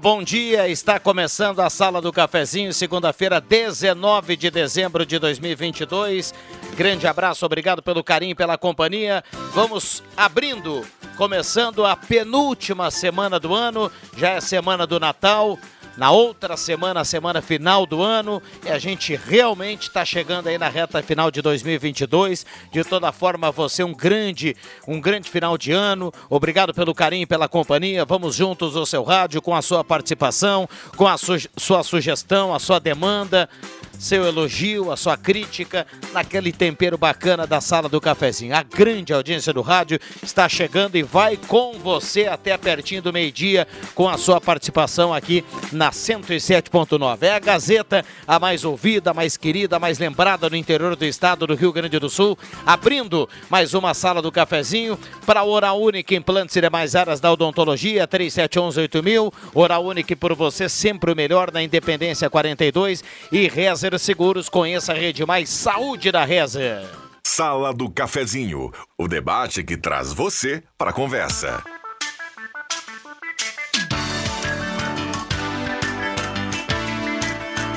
Bom dia. Está começando a Sala do Cafezinho, segunda-feira, 19 de dezembro de 2022. Grande abraço, obrigado pelo carinho, pela companhia. Vamos abrindo, começando a penúltima semana do ano, já é semana do Natal na outra semana, a semana final do ano, e a gente realmente está chegando aí na reta final de 2022. De toda forma, você um grande, um grande final de ano. Obrigado pelo carinho, pela companhia. Vamos juntos ao seu rádio com a sua participação, com a su sua sugestão, a sua demanda seu elogio, a sua crítica, naquele tempero bacana da sala do cafezinho. A grande audiência do rádio está chegando e vai com você até pertinho do meio-dia com a sua participação aqui na 107.9. É a Gazeta, a mais ouvida, a mais querida, a mais lembrada no interior do estado do Rio Grande do Sul, abrindo mais uma sala do cafezinho para Hora Única Implantes e demais áreas da odontologia, 37118000. Hora Única por você sempre o melhor na Independência 42 e Reza Seguros, conheça a rede mais saúde da Reza. Sala do Cafezinho, o debate que traz você para a conversa.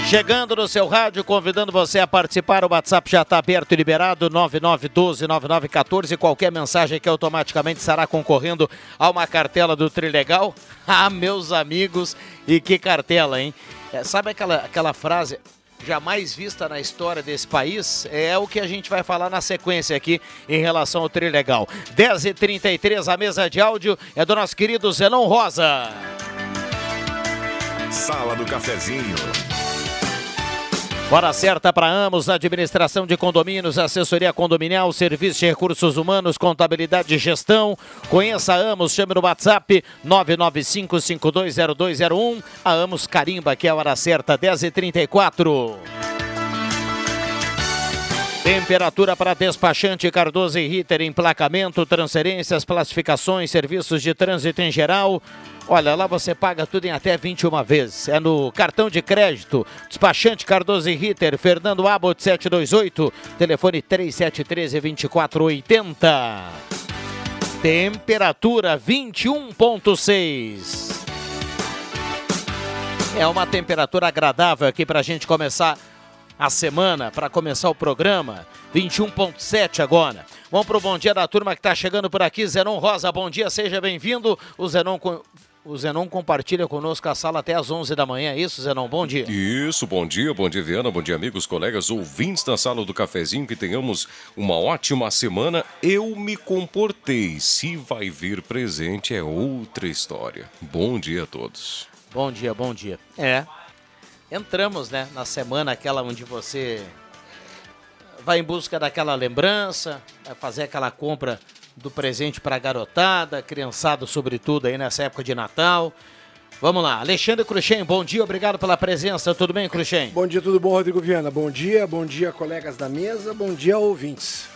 Chegando no seu rádio, convidando você a participar. O WhatsApp já está aberto e liberado: 9912-9914. Qualquer mensagem que automaticamente estará concorrendo a uma cartela do Trilegal. Ah, meus amigos, e que cartela, hein? É, sabe aquela, aquela frase? Jamais vista na história desse país, é o que a gente vai falar na sequência aqui em relação ao Trilegal. 10h33, a mesa de áudio é do nosso querido Zenon Rosa. Sala do Cafezinho. Hora certa para Amos, administração de condomínios, assessoria condominial, serviço de recursos humanos, contabilidade e gestão. Conheça a Amos, chame no WhatsApp 995520201. A Amos Carimba, que é a hora certa, 10h34. Temperatura para despachante Cardoso e Ritter, emplacamento, transferências, classificações, serviços de trânsito em geral. Olha, lá você paga tudo em até 21 vezes. É no cartão de crédito. Despachante Cardoso e Ritter, Fernando Abbott 728, telefone 3713-2480. Temperatura 21,6. É uma temperatura agradável aqui para a gente começar a semana, para começar o programa. 21,7 agora. Vamos para o bom dia da turma que está chegando por aqui. Zenon Rosa, bom dia, seja bem-vindo. O Zenon o Zenon compartilha conosco a sala até às 11 da manhã, é isso, Zenon? Bom dia. Isso, bom dia, bom dia, Viana, bom dia, amigos, colegas, ouvintes da sala do cafezinho, que tenhamos uma ótima semana. Eu me comportei, se vai vir presente é outra história. Bom dia a todos. Bom dia, bom dia. É, entramos, né, na semana aquela onde você vai em busca daquela lembrança, vai fazer aquela compra do presente para a garotada, criançada sobretudo aí nessa época de Natal. Vamos lá, Alexandre Cruxem, bom dia, obrigado pela presença. Tudo bem, Cruxem? Bom dia, tudo bom, Rodrigo Viana? Bom dia, bom dia, colegas da mesa, bom dia, ouvintes.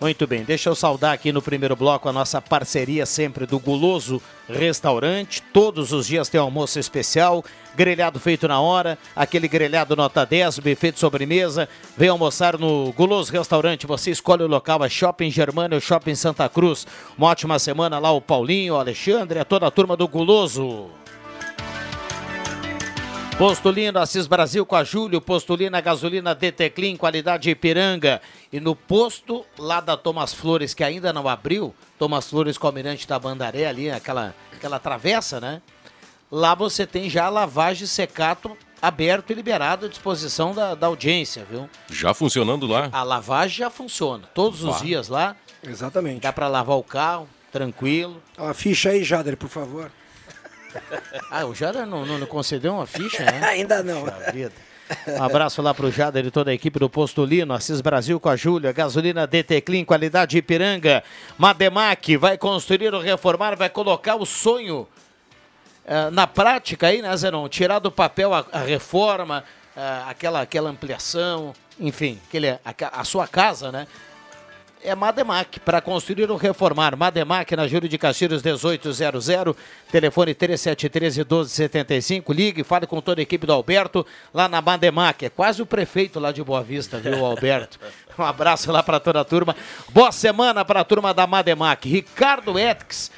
Muito bem, deixa eu saudar aqui no primeiro bloco a nossa parceria sempre do Guloso Restaurante. Todos os dias tem almoço especial, grelhado feito na hora, aquele grelhado nota 10, buffet de sobremesa. Vem almoçar no Guloso Restaurante, você escolhe o local, é Shopping Germana ou Shopping Santa Cruz. Uma ótima semana lá, o Paulinho, o Alexandre, a toda a turma do Guloso. Postulino, Assis Brasil com a Júlio, Postulina Gasolina DT Clean, qualidade Ipiranga. E no posto lá da Thomas Flores, que ainda não abriu, Thomas Flores com o Almirante da Bandaré, ali, aquela, aquela travessa, né? Lá você tem já a lavagem secato aberto e liberado à disposição da, da audiência, viu? Já funcionando lá? A lavagem já funciona, todos os dias lá. Exatamente. Dá para lavar o carro, tranquilo. A ficha aí, Jader, por favor. Ah, o Jader não, não, não concedeu uma ficha, né? Ainda não. Puxa vida. Um abraço lá pro Jader e toda a equipe do Postulino, Assis Brasil com a Júlia, gasolina DT Clean, qualidade Ipiranga, Mademac, vai construir ou reformar, vai colocar o sonho eh, na prática aí, né, Zenon? Tirar do papel a, a reforma, eh, aquela, aquela ampliação, enfim, aquele, a, a sua casa, né? É Mademac, para construir ou reformar. Mademac na Júlio de Castilhos 1800, telefone 3713-1275. Ligue, fale com toda a equipe do Alberto lá na Mademac. É quase o prefeito lá de Boa Vista, viu, Alberto? Um abraço lá para toda a turma. Boa semana para a turma da Mademac. Ricardo Etix.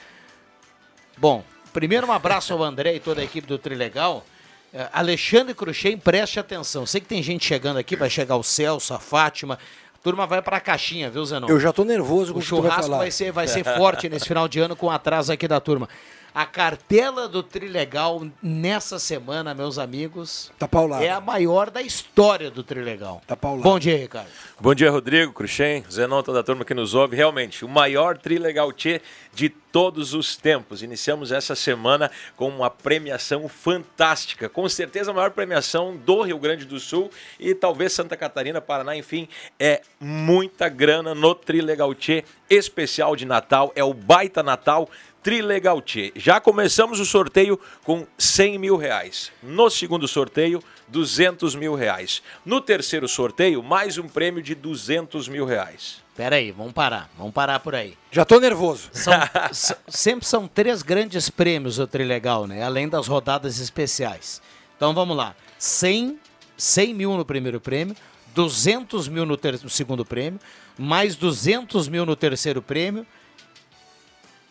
Bom, primeiro um abraço ao André e toda a equipe do Trilegal. Uh, Alexandre Cruxem, preste atenção. Sei que tem gente chegando aqui, vai chegar o Celso, a Fátima, turma vai para a caixinha, viu, Zenon? Eu já tô nervoso com o que vai churrasco falar. vai ser, vai ser forte nesse final de ano com o atraso aqui da turma. A cartela do Trilegal nessa semana, meus amigos, Tá paulado. é a maior da história do Trilegal. Tá paulado. Bom dia, Ricardo. Bom dia, Rodrigo, Cruxem, Zenon, toda a turma que nos ouve. Realmente, o maior Trilegal Tchê de todos os tempos. Iniciamos essa semana com uma premiação fantástica. Com certeza a maior premiação do Rio Grande do Sul e talvez Santa Catarina, Paraná, enfim, é muita grana no Trilegal Tchê especial de Natal. É o Baita Natal Trilegal Tchê. Já começamos o sorteio com 100 mil reais. No segundo sorteio, 200 mil reais. No terceiro sorteio, mais um prêmio de 200 mil reais. Pera aí, vamos parar, vamos parar por aí. Já tô nervoso. São- sempre são três grandes prêmios o Trilegal, né? Além das rodadas especiais. Então vamos lá. 100, 100 mil no primeiro prêmio, 200 mil no, no segundo prêmio, mais 200 mil no terceiro prêmio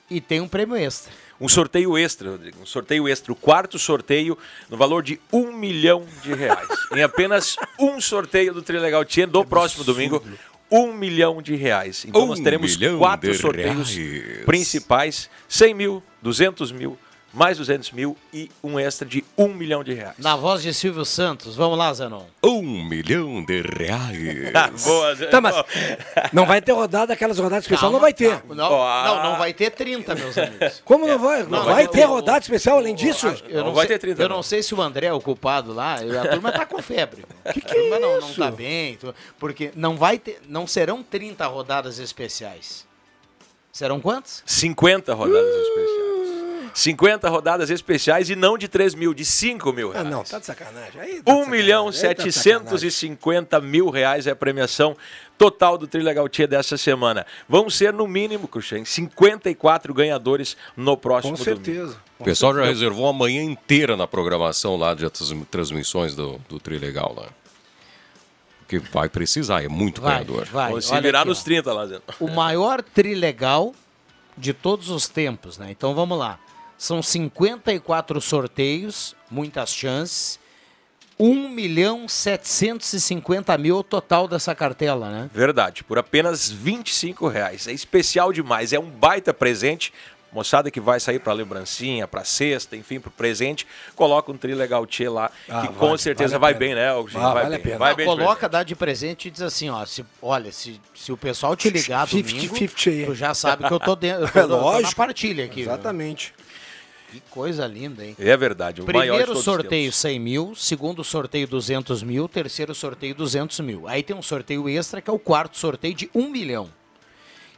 e tem um prêmio extra. Um sorteio extra, Rodrigo. Um sorteio extra. O quarto sorteio no valor de um milhão de reais. em apenas um sorteio do Trilegal Tchê do próximo domingo. Um milhão de reais. Então Um nós teremos quatro sorteios reais. principais: 100 mil, 200 mil, mais 200 mil e um extra de um milhão de reais. Na voz de Silvio Santos. Vamos lá, Zanon. Um milhão de reais. Ah, boa, Zé. Tá, mas não vai ter rodada, aquelas rodadas especial, não vai ter. Não, não, não vai ter 30, meus amigos. Como não vai? Não, Não, vai ter rodada especial além disso? Eu Não vai sei, ter 30, Eu não. não sei se o André é o culpado lá. A turma tá com febre. Que que a turma é não, não isso? tá bem. Porque não vai ter, não serão 30 rodadas especiais. Serão quantos? 50 rodadas especiais. 50 rodadas especiais e não de 3 mil, de 5 mil Ah, reais. não, tá de sacanagem. Aí tá de 1 milhão sacanagem, tá sacanagem. 750 mil reais é a premiação total do Trilegal Tia dessa semana. Vão ser, no mínimo, Cruxem, 54 ganhadores no próximo Com domingo. certeza. O pessoal já reservou a manhã inteira na programação lá de trans- transmissões do, do Trilegal lá. Porque vai precisar, é muito Vai, ganhador. vai. Vão se virar aqui, nos ó. 30 lá, Zé. O maior trilegal de todos os tempos, né? Então vamos lá. São 54 sorteios, muitas chances. 1 milhão 750 mil o total dessa cartela, né? Verdade, por apenas 25 reais. É especial demais, é um baita presente. Moçada que vai sair para lembrancinha, para cesta, enfim, para presente, coloca um Trilegal Tia lá, Ah, que com vale, certeza vale a vai bem, né? Ah, vai vale a bem, pena. vai bem coloca, presente. dá de presente e diz assim, ó, se, olha, se, se o pessoal te ligar 50, domingo, 50 aí. tu já sabe que eu tô dentro, eu tô, É eu tô na lógico. partilha aqui. viu? Que coisa linda, hein? É verdade. O Primeiro sorteio tempos. 100 mil, segundo sorteio 200 mil, terceiro sorteio 200 mil. Aí tem um sorteio extra que é o quarto sorteio de 1 milhão.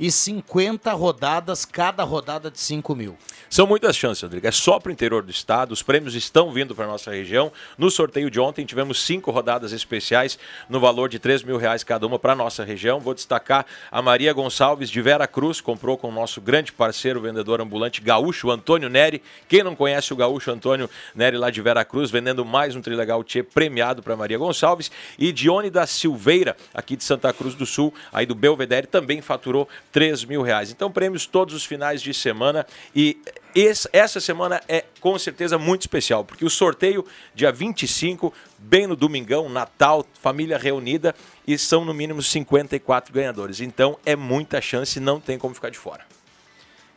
E 50 rodadas, cada rodada de 5 mil. São muitas chances, Rodrigo. É só para o interior do estado. Os prêmios estão vindo para nossa região. No sorteio de ontem tivemos cinco rodadas especiais no valor de 3 mil reais cada uma para nossa região. Vou destacar a Maria Gonçalves de Vera Cruz, comprou com o nosso grande parceiro, vendedor ambulante gaúcho, Antônio Neri. Quem não conhece o gaúcho Antônio Neri lá de Vera Cruz, vendendo mais um Trilegal Tchê premiado para Maria Gonçalves. E Dione da Silveira, aqui de Santa Cruz do Sul, aí do Belvedere, também faturou 3 mil reais. Então, prêmios todos os finais de semana e esse- essa semana é com certeza muito especial, porque o sorteio dia 25, bem no domingão, Natal, família reunida, e são no mínimo 54 ganhadores. Então é muita chance, não tem como ficar de fora.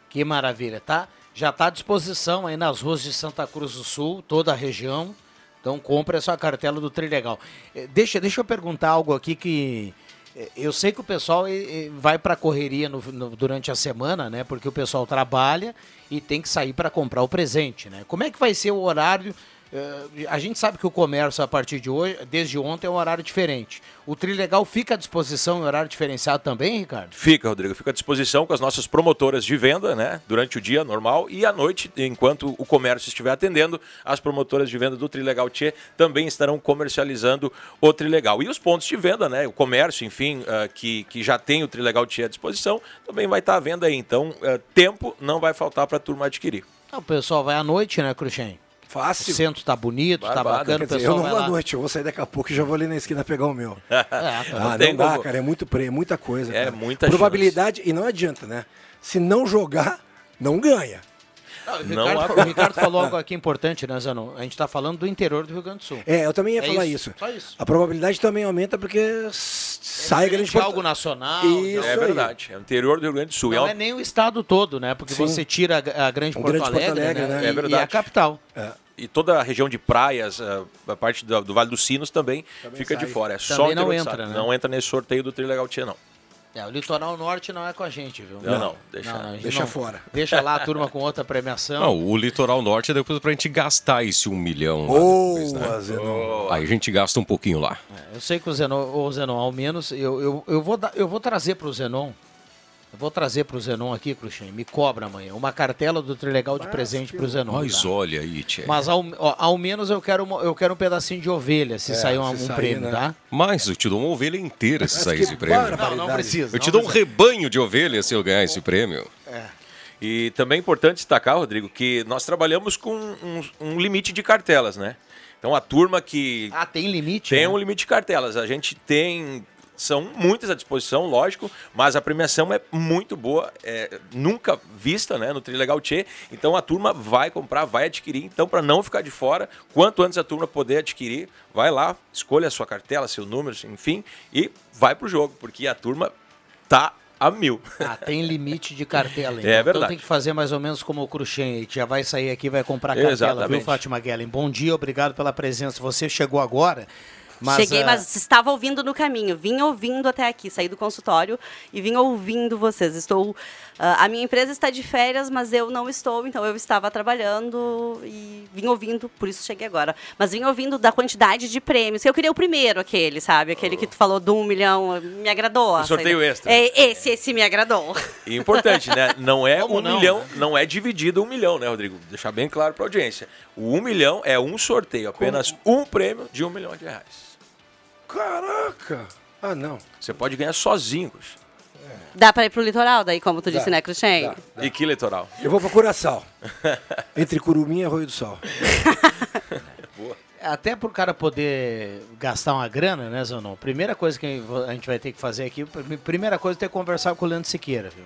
Que maravilha, tá? Já está à disposição aí nas ruas de Santa Cruz do Sul, toda a região. Então compre a sua cartela do Trilegal. Eh, Deixa, deixa eu perguntar algo aqui que eu sei que o pessoal vai para correria no- no- durante a semana, né? Porque o pessoal trabalha e tem que sair para comprar o presente, né? Como é que vai ser o horário? Eh, a gente sabe que o comércio a partir de hoje, desde ontem, é um horário diferente. O Trilegal fica à disposição em horário diferenciado também, Ricardo? Fica, Rodrigo, fica à disposição com as nossas promotoras de venda, né? Durante o dia normal e à noite, enquanto o comércio estiver atendendo, as promotoras de venda do Trilegal Tchê também estarão comercializando o Trilegal. E os pontos de venda, né? O comércio, enfim, ah, que, que já tem o Trilegal Tchê à disposição, também vai estar à venda aí. Então, ah, tempo não vai faltar para a turma adquirir. O pessoal vai à noite, né, Cruxem? O Fácil. centro tá bonito, tá Barbada. bacana, o dizer, eu pessoal não vai vou à noite, eu vou sair daqui a pouco e já vou ali na esquina pegar o meu. É, Ah, não, tem dá, como- cara, é muito prêmio, muita coisa. É cara. muita Probabilidade, e não adianta, né? Se não jogar, não ganha. Não, o, Não Ricardo, há- o Ricardo falou algo aqui importante, né, Zanon? A gente tá falando do interior do Rio Grande do Sul. É, eu também ia É falar isso, isso. só isso. A probabilidade também aumenta porque s- sai grande de algo nacional. Isso é aí. verdade. É o interior do Rio Grande do Sul. Não É é nem o estado todo, né? Porque Sim. você tira a, a grande Porto grande Porto Alegre, Alegre, né? né? E, É e verdade. a capital. E toda a região de praias, a parte do, do Vale dos Sinos também, fica de sai. fora. É só Também o não entra, né? Não entra nesse sorteio do Trilegal Tia, não. É, o litoral norte não é com a gente, viu? Não, não, deixa- a gente deixa fora. Deixa lá a turma com outra premiação. Não, o litoral norte é depois pra gente gastar esse um milhão. lá Boa, depois, né? Zenon. Aí a gente gasta um pouquinho lá. Eu sei que o Zenon, o Zenon ao menos, eu, eu, eu, vou, dar- eu vou trazer para o Zenon, eu vou trazer para o Zenon aqui, Cruxem, me cobra amanhã, uma cartela do Trilegal de presente para o Zenon. Mas tá? olha aí, Tchê. Mas ao, ó, ao menos eu quero, uma- eu quero um pedacinho de ovelha, se sair um, se um sair, prêmio, né? tá? Mas eu te dou uma ovelha inteira se Mas sair esse prêmio. Não, não precisa. Eu te dou um rebanho de ovelhas se eu ganhar esse prêmio. E também é importante destacar, Rodrigo, que nós trabalhamos com um, um limite de cartelas, né? Então a turma que Ah, tem limite? tem né? um limite de cartelas. A gente tem. São muitas à disposição, lógico, mas a premiação é muito boa, é, nunca vista né, no Trilegal Tchê. Então a turma vai comprar, vai adquirir. Então, para não ficar de fora, quanto antes a turma poder adquirir, vai lá, escolha a sua cartela, seu número, enfim, e vai pro jogo, porque a turma tá a mil. Ah, tem limite de cartela. Então. É Então verdade. tem que fazer mais ou menos como o que já vai sair aqui vai comprar a cartela, Exatamente. viu, Fátima Guellen? Bom dia, obrigado pela presença. Você chegou agora, mas... Cheguei, ah, mas estava ouvindo no caminho. Vim ouvindo até aqui. Saí do consultório e vim ouvindo vocês. Estou. ah, a minha empresa está de férias, mas eu não estou, então eu estava trabalhando e vim ouvindo, por isso cheguei agora. Mas vim ouvindo da quantidade de prêmios. Eu queria o primeiro, aquele, sabe? Aquele que tu falou do um milhão. Me agradou. O sorteio sabe? extra. É, esse, esse me agradou. E importante, né? Não é Como um não, milhão, né? não é dividido um milhão, né, Rodrigo? Deixar bem claro para a audiência. O um milhão é um sorteio, apenas um prêmio de um milhão de reais. Caraca! Ah, não. Você pode ganhar sozinho, Cruxem. Dá para ir pro litoral, daí, como tu disse, Dá, né, Cruxem? E que litoral? Eu vou pra Curaçao. Entre Curumim e Arroio do Sal. Até para o cara poder gastar uma grana, né, Zanon? Primeira coisa que a gente vai ter que fazer aqui, pr- primeira coisa é ter que conversar com o Leandro Siqueira, viu?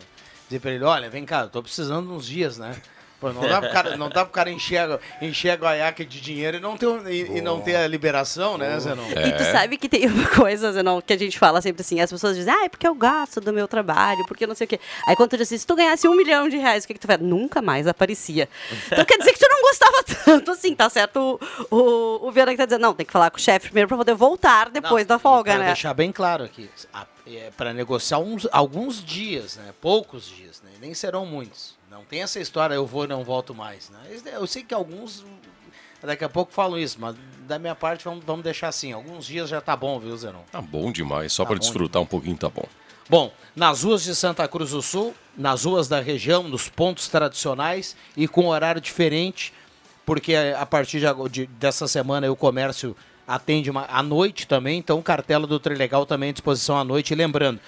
Dizer para ele, olha, vem cá, eu tô precisando de uns dias, né? Pô, não dá pro cara, não dá pro cara encher, encher a guaiaca de dinheiro e não ter, e, e não ter a liberação, né, Zanon? E tu sabe que tem uma coisa, Zenon, que a gente fala sempre assim, as pessoas dizem, ah, é porque eu gosto do meu trabalho, porque não sei o quê. Aí quando tu diz assim, se tu ganhasse um milhão de reais, o que, que tu faz? Nunca mais aparecia. Então quer dizer que tu não gostava tanto assim, tá certo? O, o, o Viana que tá dizendo, não, tem que falar com o chefe primeiro pra poder voltar depois Não, da folga, pra né? deixar bem claro aqui, para negociar uns, alguns dias, né? Poucos dias, né? Nem serão muitos. Não tem essa história, eu vou e não volto mais. Né? Eu sei que alguns daqui a pouco falam isso, mas da minha parte vamos, vamos deixar assim. Alguns dias já tá bom, viu, Zenon? Tá bom demais, só Tá para desfrutar um pouquinho tá bom. Bom, nas ruas de Santa Cruz do Sul, nas ruas da região, nos pontos tradicionais e com horário diferente, porque a partir de, de- dessa semana o comércio atende uma, à noite também, então cartela do Trilegal também à disposição à noite. E lembrando,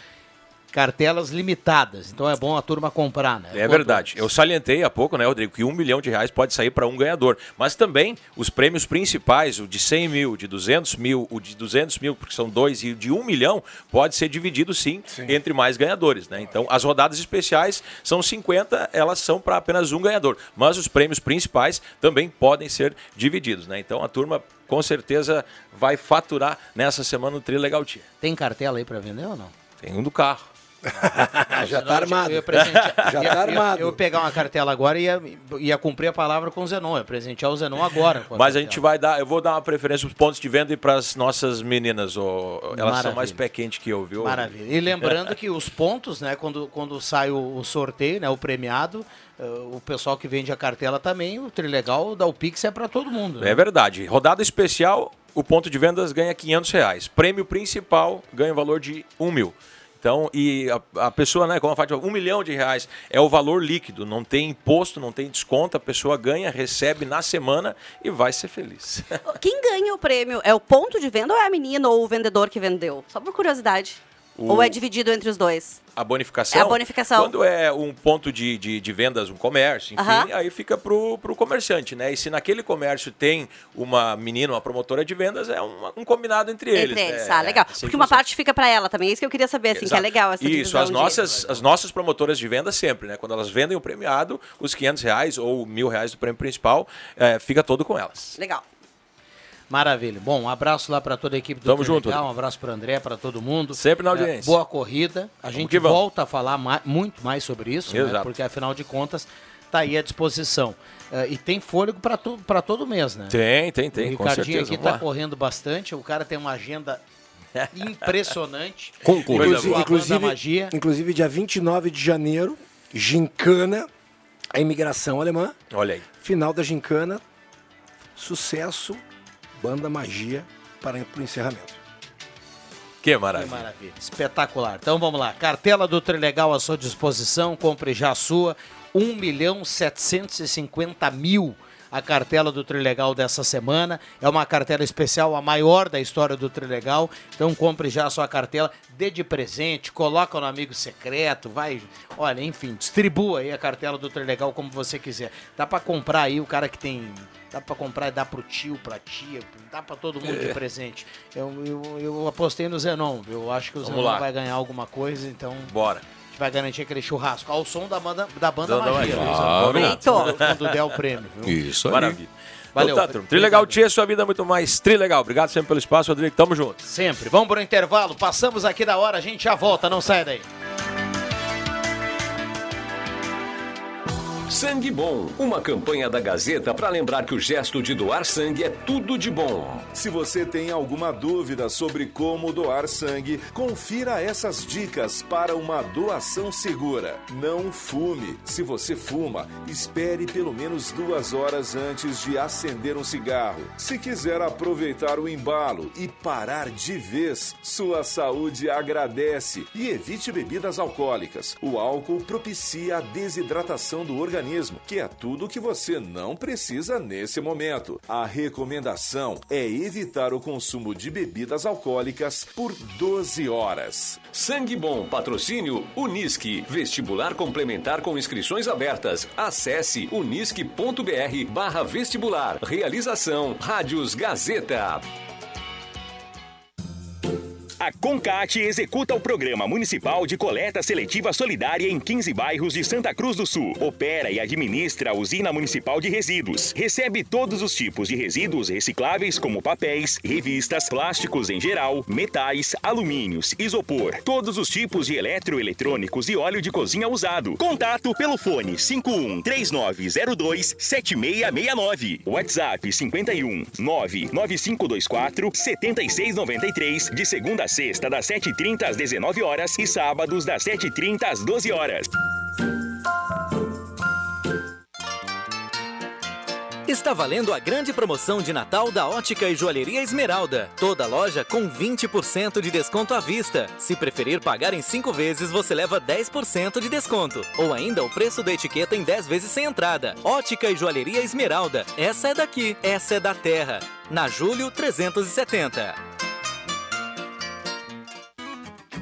cartelas limitadas, então é bom a turma comprar, né? É Quanto verdade. Eu salientei há pouco, né, Rodrigo, que um milhão de reais pode sair para um ganhador. Mas também os prêmios principais, o de 100 mil, o de 200 mil, o de 200 mil, porque são dois, e o de um milhão, pode ser dividido sim, entre mais ganhadores. Né? Então, as rodadas especiais são 50, elas são para apenas um ganhador. Mas os prêmios principais também podem ser divididos. Né? Então, a turma com certeza vai faturar nessa semana o Tri Legal Tia. Tem cartela aí para vender ou não? Tem um do carro. Já tá eu- armado. Eu, ia presentear- Já ia- tá eu- armado. Eu, ia pegar uma cartela agora e ia, ia cumprir a palavra com o Zenon, ia presentear o Zenon agora. com Mas a cartela. gente vai dar, eu vou dar uma preferência para os pontos de venda e para as nossas meninas. ô, elas são Maravilha. mais pé quente que eu, viu? Maravilha. E lembrando que os pontos, né, quando, quando sai o, o sorteio, né, o premiado, eh, o pessoal que vende a cartela também, o Trilegal da Pix é para todo mundo. né? É verdade. Rodada especial, o ponto de vendas ganha 500 reais. Prêmio principal ganha o valor de 1 mil. Então, e a, a pessoa, né, como a Fátima, um milhão de reais é o valor líquido, não tem imposto, não tem desconto, a pessoa ganha, recebe na semana e vai ser feliz. Quem ganha o prêmio é o ponto de venda ou é a menina ou o vendedor que vendeu? Só por curiosidade. O- Ou é dividido entre os dois? A bonificação. É a bonificação. Quando é um ponto de, de, de vendas, um comércio, enfim, aí fica pro, pro comerciante, né? E se naquele comércio tem uma menina, uma promotora de vendas, é um, um combinado entre eles. Entre eles, né? ah, legal. É, Porque uma parte fica para ela também. É isso que eu queria saber, assim, que é Exato. legal essa Isso, as de- nossas, as nossas promotoras de venda sempre, né? Quando elas vendem o premiado, os 500 reais ou mil reais do prêmio principal, é, fica todo com elas. Legal. Maravilha. Bom, um abraço lá para toda a equipe do Tamo junto. um abraço para André, para todo mundo. Sempre na É, audiência. boa corrida. A gente volta a falar ma- muito mais sobre isso, né, Exato. porque afinal de contas está aí à disposição. Eh, e tem fôlego para para todo mês, né? Tem, tem, tem, o Ricardinho aqui está correndo bastante, o cara tem uma agenda impressionante. Com Inclusive, inclusive, Magia. inclusive, dia 29 de janeiro, Gincana, a imigração alemã. Olha aí. Final da Gincana, sucesso, Banda Magia para o encerramento. Que Que maravilha. maravilha. Espetacular. Então vamos lá. Cartela do Trilegal à sua disposição. Compre já a sua. 1 milhão 750 mil a cartela do Trilegal dessa semana. É uma cartela especial, a maior da história do Trilegal. Então compre já a sua cartela, dê de presente, coloca no amigo secreto, vai, olha, enfim, distribua aí a cartela do Trilegal como você quiser. Dá pra comprar aí o cara que tem, dá pra comprar e dar pro tio, pra tia, dá pra todo mundo É. de presente. Eu, eu, eu apostei no Zenon, eu acho que o Vamos Zenon lá. vai ganhar alguma coisa, então Bora. Vai garantir aquele churrasco ao som da banda, da banda Da- da Magia. Magia. Claro. Quando, der o prêmio, viu? Isso aí. Maravilha. Valeu. Então tá, turma. Trilegal Tia, sua vida é muito mais trilegal. Obrigado sempre pelo espaço, Rodrigo. Tamo junto. Sempre. Vamos pro intervalo, passamos aqui da hora, a gente já volta, não sai daí. Sangue Bom, uma campanha da Gazeta para lembrar que o gesto de doar sangue é tudo de bom. Se você tem alguma dúvida sobre como doar sangue, confira essas dicas para uma doação segura. Não fume. Se você fuma, espere pelo menos duas horas antes de acender um cigarro. Se quiser aproveitar o embalo e parar de vez, sua saúde agradece. E evite bebidas alcoólicas. O álcool propicia a desidratação do organismo, que é tudo que você não precisa nesse momento. A recomendação é evitar o consumo de bebidas alcoólicas por 12 horas. Sangue Bom, patrocínio Unisque, vestibular complementar com inscrições abertas. Acesse unisque.br barra vestibular. Realização Rádios Gazeta. A Concat executa o Programa Municipal de Coleta Seletiva Solidária em 15 bairros de Santa Cruz do Sul. Opera e administra a Usina Municipal de Resíduos. Recebe todos os tipos de resíduos recicláveis, como papéis, revistas, plásticos em geral, metais, alumínios, isopor, todos os tipos de eletroeletrônicos e óleo de cozinha usado. Contato pelo fone 51 3902 7669. WhatsApp 51 99524 7693 de segunda a sexta das 7h30 às 19 horas e sábados das 7h30 às 12 horas. Está valendo a grande promoção de Natal da Ótica e Joalheria Esmeralda. Toda loja com 20% de desconto à vista. Se preferir pagar em 5 vezes, você leva 10% de desconto. Ou ainda o preço da etiqueta em 10 vezes sem entrada. Ótica e Joalheria Esmeralda. Essa é daqui, essa é da terra. Na Julho 370.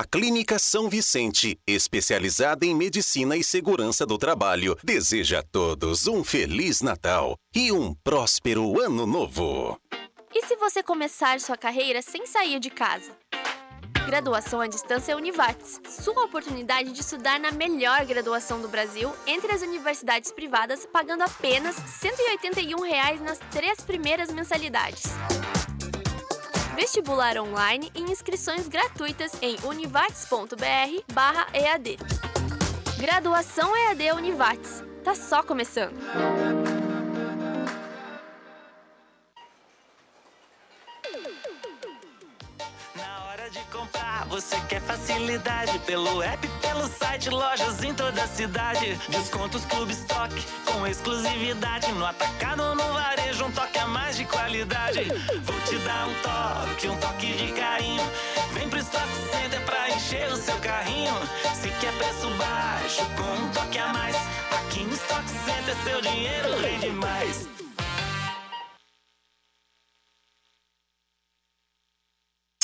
A Clínica São Vicente, especializada em medicina e segurança do trabalho, deseja a todos um Feliz Natal e um próspero Ano Novo. E se você começar sua carreira sem sair de casa? Graduação à distância Univates. Sua oportunidade de estudar na melhor graduação do Brasil entre as universidades privadas, pagando apenas 181 reais nas três primeiras mensalidades vestibular online e inscrições gratuitas em univates.br/ead. Graduação EAD Univates. Tá só começando. Você quer facilidade pelo app, pelo site, lojas em toda a cidade. Descontos Clube Stock com exclusividade no atacado ou no varejo, um toque a mais de qualidade. Vou te dar um toque, um toque de carinho. Vem pro Stock Center pra encher o seu carrinho. Se quer preço baixo com um toque a mais, aqui no Stock Center seu dinheiro rende mais.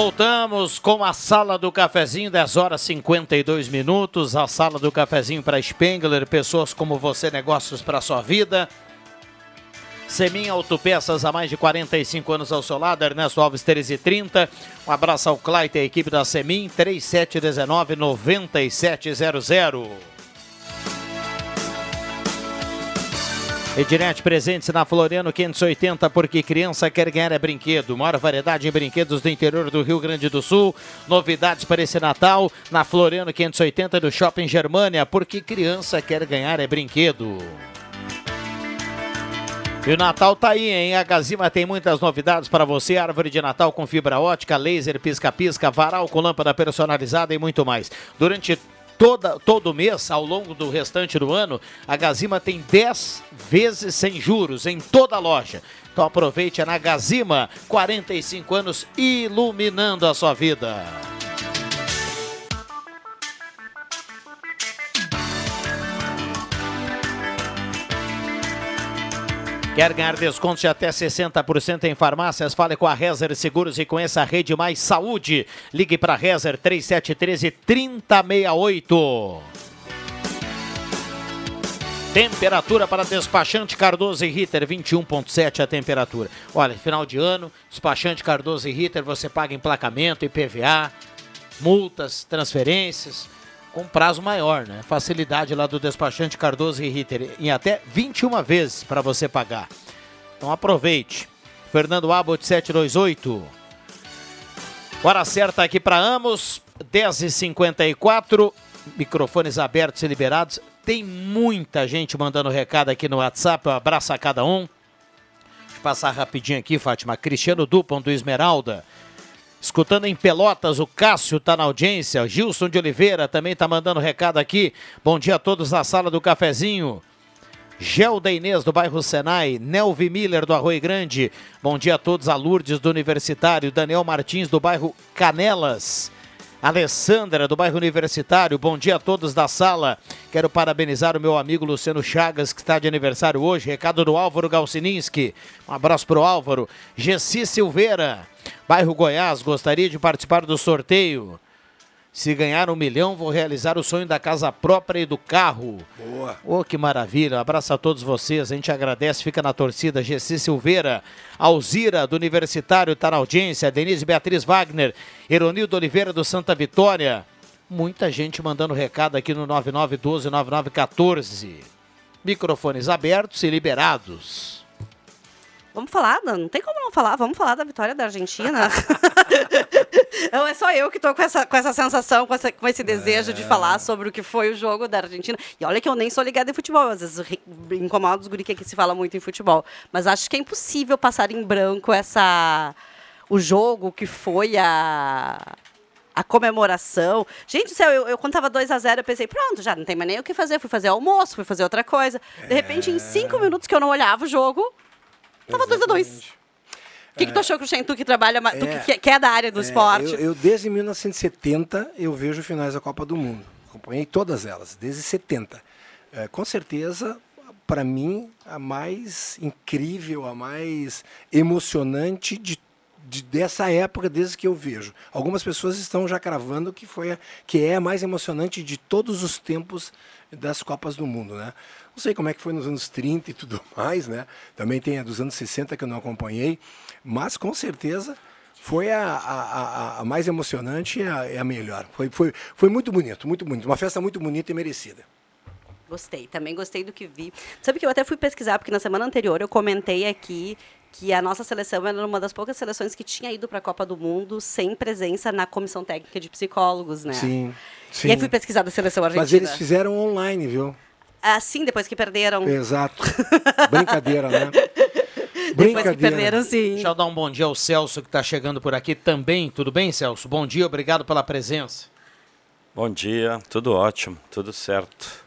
Voltamos com a sala do cafezinho, 10 horas 52 minutos. A sala do cafezinho para Spengler, pessoas como você, negócios para sua vida. Semin Autopeças há mais de 45 anos ao seu lado, Ernesto Alves 1330. Um abraço ao Clayton e a equipe da Semin, 3719 9700. Ednet presentes na Floriano 580, porque criança quer ganhar é brinquedo. Maior variedade em brinquedos do interior do Rio Grande do Sul. Novidades para esse Natal na Floriano 580 do Shopping Germania, porque criança quer ganhar é brinquedo. E o Natal tá aí, hein? A Gazima tem muitas novidades para você: árvore de Natal com fibra ótica, laser, pisca-pisca, varal com lâmpada personalizada e muito mais. Durante toda, todo mês, ao longo do restante do ano, a Gazima tem 10 vezes sem juros em toda a loja. Então aproveite é na Gazima, 45 anos iluminando a sua vida. Quer ganhar descontos de até 60% em farmácias? Fale com a Rezer Seguros e conheça a Rede Mais Saúde. Ligue para Rezer 3713 3068. Temperatura para despachante Cardoso e Ritter, 21,7 a temperatura. Olha, final de ano, despachante Cardoso e Ritter, você paga emplacamento, IPVA, multas, transferências com prazo maior, né? Facilidade lá do despachante Cardoso e Ritter em até 21 vezes para você pagar. Então aproveite. Fernando Abbott 728. Hora certa aqui para Amos, 10h54. Microfones abertos e liberados. Tem muita gente mandando recado aqui no WhatsApp. Um abraço a cada um. Deixa eu passar rapidinho aqui, Fátima. Cristiano Dupont do Esmeralda. Escutando em Pelotas, o Cássio está na audiência. Gilson de Oliveira também está mandando recado aqui. Bom dia a todos na sala do cafezinho. Gelda Inês do bairro Senai, Nelvi Miller do Arroio Grande. Bom dia a todos, a Lourdes do Universitário, Daniel Martins do bairro Canelas. Alessandra, do bairro Universitário, bom dia a todos da sala. Quero parabenizar o meu amigo Luciano Chagas, que está de aniversário hoje. Recado do Álvaro Galcininski. Um abraço para o Álvaro. Gessi Silveira, bairro Goiás, gostaria de participar do sorteio. Se ganhar um milhão, vou realizar o sonho da casa própria e do carro. Boa. Oh, que maravilha. Abraço a todos vocês. A gente agradece, fica na torcida. GC Silveira, Alzira, do Universitário, está na audiência. Denise Beatriz Wagner, Eronildo Oliveira, do Santa Vitória. Muita gente mandando recado aqui no 9912-9914. Microfones abertos e liberados. Vamos falar, não não tem como não falar, vamos falar da vitória da Argentina. Não é só eu que tô com essa, com essa sensação, com, essa- com esse desejo de falar sobre o que foi o jogo da Argentina. E olha que eu nem sou ligada em futebol, às vezes incomoda os guri que aqui se fala muito em futebol. Mas acho que é impossível passar em branco essa o jogo que foi a a comemoração. Gente do céu, eu, eu quando tava 2 a 0 eu pensei, pronto, já não tem mais nem o que fazer. Fui fazer almoço, fui fazer outra coisa. De repente, em cinco minutos que eu não olhava o jogo, tava 2 a 2 o que, que tu achou, Cruxem, tu que trabalha, tu É. que, que é da área do É, esporte? Eu, eu, desde 1970 eu vejo finais da Copa do Mundo. Acompanhei todas elas, desde 70. É, com certeza, para mim, a mais incrível, a mais emocionante de, de- dessa época, desde que eu vejo. Algumas pessoas estão já cravando que foi a, que é a mais emocionante de todos os tempos das Copas do Mundo, né? Não sei como é que foi nos anos 30 e tudo mais, né? Também tem a dos anos 60 que eu não acompanhei, mas com certeza foi a, a, a- mais emocionante e a, a melhor. Foi, foi, foi muito bonito, muito bonito. Uma festa muito bonita e merecida. Gostei, também gostei do que vi. Sabe que eu até fui pesquisar, porque na semana anterior eu comentei aqui que a nossa seleção era uma das poucas seleções que tinha ido para a Copa do Mundo sem presença na comissão técnica de psicólogos, né? Sim, sim. E aí fui pesquisar da seleção argentina. Mas eles fizeram online, viu? Assim, depois que perderam. Exato. Brincadeira, né? Depois que perderam, sim. Deixa eu dar um bom dia ao Celso que está chegando por aqui também. Tudo bem, Celso? Bom dia, obrigado pela presença. Bom dia, tudo ótimo, tudo certo.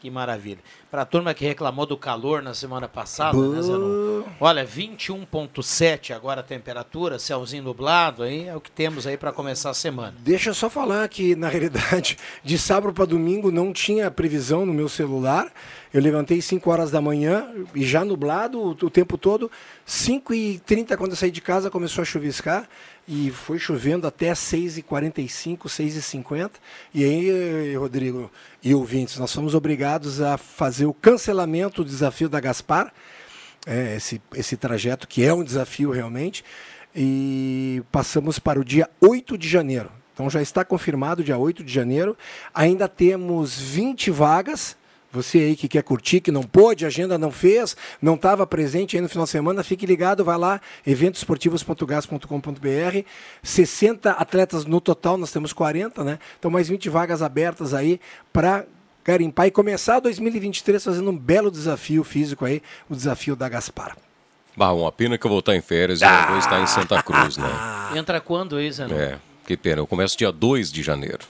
Que maravilha. Para a turma que reclamou do calor na semana passada, né, Zenon? Olha, 21,7 agora a temperatura, céuzinho nublado, aí é o que temos aí para começar a semana. Deixa eu só falar que, na realidade, de sábado para domingo não tinha previsão no meu celular. Eu levantei 5 horas da manhã e já nublado o, o tempo todo. 5 e 30 quando eu saí de casa, começou a chuviscar. E foi chovendo até 6h45, 6h50. E aí, eh, Rodrigo e ouvintes, nós fomos obrigados a fazer o cancelamento do desafio da Gaspar. É, esse, esse trajeto que é um desafio realmente. E passamos para o dia 8 de janeiro. Então já está confirmado dia 8 de janeiro. Ainda temos 20 vagas. Você aí que quer curtir, que não pôde, a agenda não fez, não estava presente aí no final de semana, fique ligado, vai lá, eventosportivos.gas.com.br. 60 atletas no total, nós temos 40, né? Então mais 20 vagas abertas aí para garimpar e começar 2023 fazendo um belo desafio físico aí, o desafio da Gaspar. Bah, uma pena que eu vou estar em férias e não vou estar em Santa Cruz, né? Entra quando aí, Zenon? É, que pena. Eu começo dia 2 de janeiro.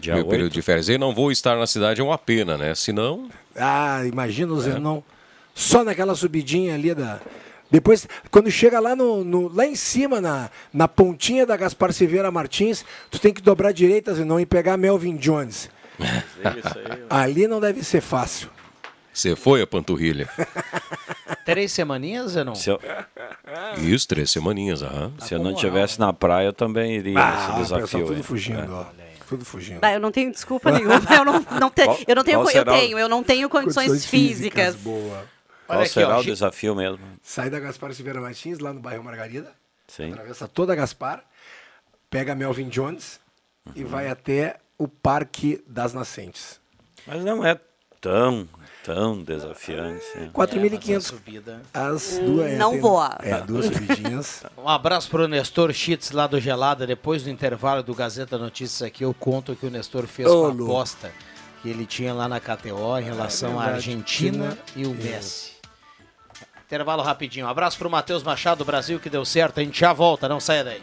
Dia Meu 8? período de férias. E não vou estar na cidade, é uma pena, né? Senão. Ah, imagina o Zenon só naquela subidinha ali da. Depois, quando chega lá no, no- lá em cima, na, na pontinha da Gaspar Silveira Martins, tu tem que dobrar a direita, Zenon, e pegar Melvin Jones. Ali não deve ser fácil. Você foi a panturrilha. Três semaninhas, Zenon? Se eu, Isso, três semaninhas, aham. se eu não estivesse na praia, eu também iria Ah, nesse o desafio. pessoal tudo aí. fugindo, É. ó. Tudo fugindo. Ah, eu não tenho desculpa nenhuma. Eu não, não, te- Qual- eu não tenho, eu tenho, eu não tenho condições, físicas. Boa. Qual Olha aqui, será ó, o desafio mesmo? Sai da Gaspar Silveira Martins, lá no bairro Margarida. Sim. Atravessa toda a Gaspar, pega Melvin Jones e Uhum. vai até o Parque das Nascentes. Mas não é tão, tão desafiante. assim. 4.500. As duas. é, Não tem- voa. É, duas subidinhas. Um abraço pro Nestor Schitz lá do Gelada. Depois do intervalo do Gazeta Notícias aqui, eu conto que o Nestor fez Ô, uma aposta que ele tinha lá na KTO em relação à verdade. Argentina Argentina e o e- Messi. Intervalo rapidinho. Um abraço pro Matheus Machado, Brasil, que deu certo. A gente já volta, não saia daí.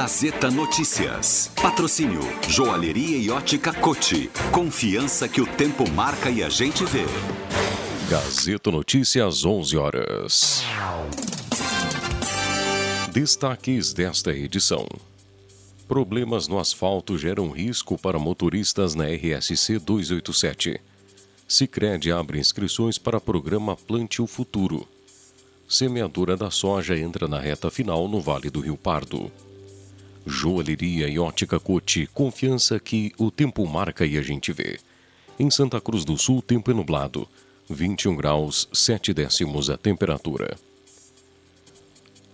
Gazeta Notícias. Patrocínio Joalheria e Ótica Cote. Confiança que o tempo marca e a gente vê. Gazeta Notícias, 11 horas. Destaques desta edição. Problemas no asfalto geram risco para motoristas na RSC 287. Sicredi abre inscrições para programa Plante o Futuro. Semeadura da soja entra na reta final no Vale do Rio Pardo. Joalheria e ótica Cote, confiança que o tempo marca e a gente vê. Em Santa Cruz do Sul, tempo é nublado. 21 graus, 7 décimos a temperatura.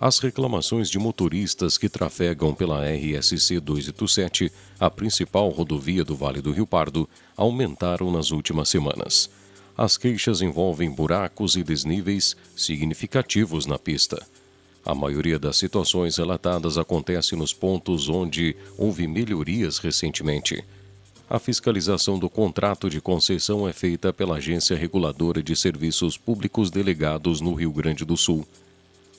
As reclamações de motoristas que trafegam pela RSC 287, a principal rodovia do Vale do Rio Pardo, aumentaram nas últimas semanas. As queixas envolvem buracos e desníveis significativos na pista. A maioria das situações relatadas acontece nos pontos onde houve melhorias recentemente. A fiscalização do contrato de concessão é feita pela Agência Reguladora de Serviços Públicos Delegados no Rio Grande do Sul.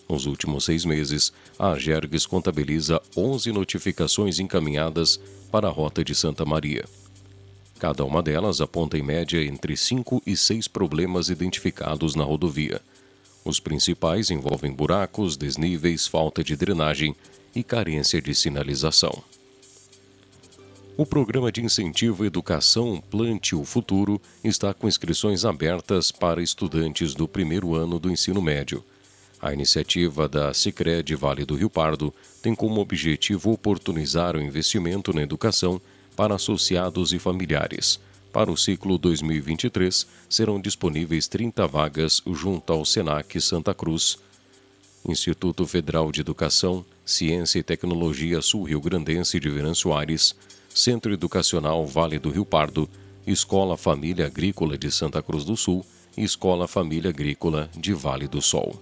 Nos últimos seis meses, a Gerges contabiliza 11 notificações encaminhadas para a Rota de Santa Maria. Cada uma delas aponta em média entre cinco e seis problemas identificados na rodovia. Os principais envolvem buracos, desníveis, falta de drenagem e carência de sinalização. O programa de incentivo educação Plante o Futuro está com inscrições abertas para estudantes do primeiro ano do ensino médio. A iniciativa da Sicredi Vale do Rio Pardo tem como objetivo oportunizar o investimento na educação para associados e familiares. Para o ciclo 2023, serão disponíveis 30 vagas junto ao Senac Santa Cruz, Instituto Federal de Educação, Ciência e Tecnologia Sul-Rio Grandense de Venâncio Aires, Centro Educacional Vale do Rio Pardo, Escola Família Agrícola de Santa Cruz do Sul e Escola Família Agrícola de Vale do Sol.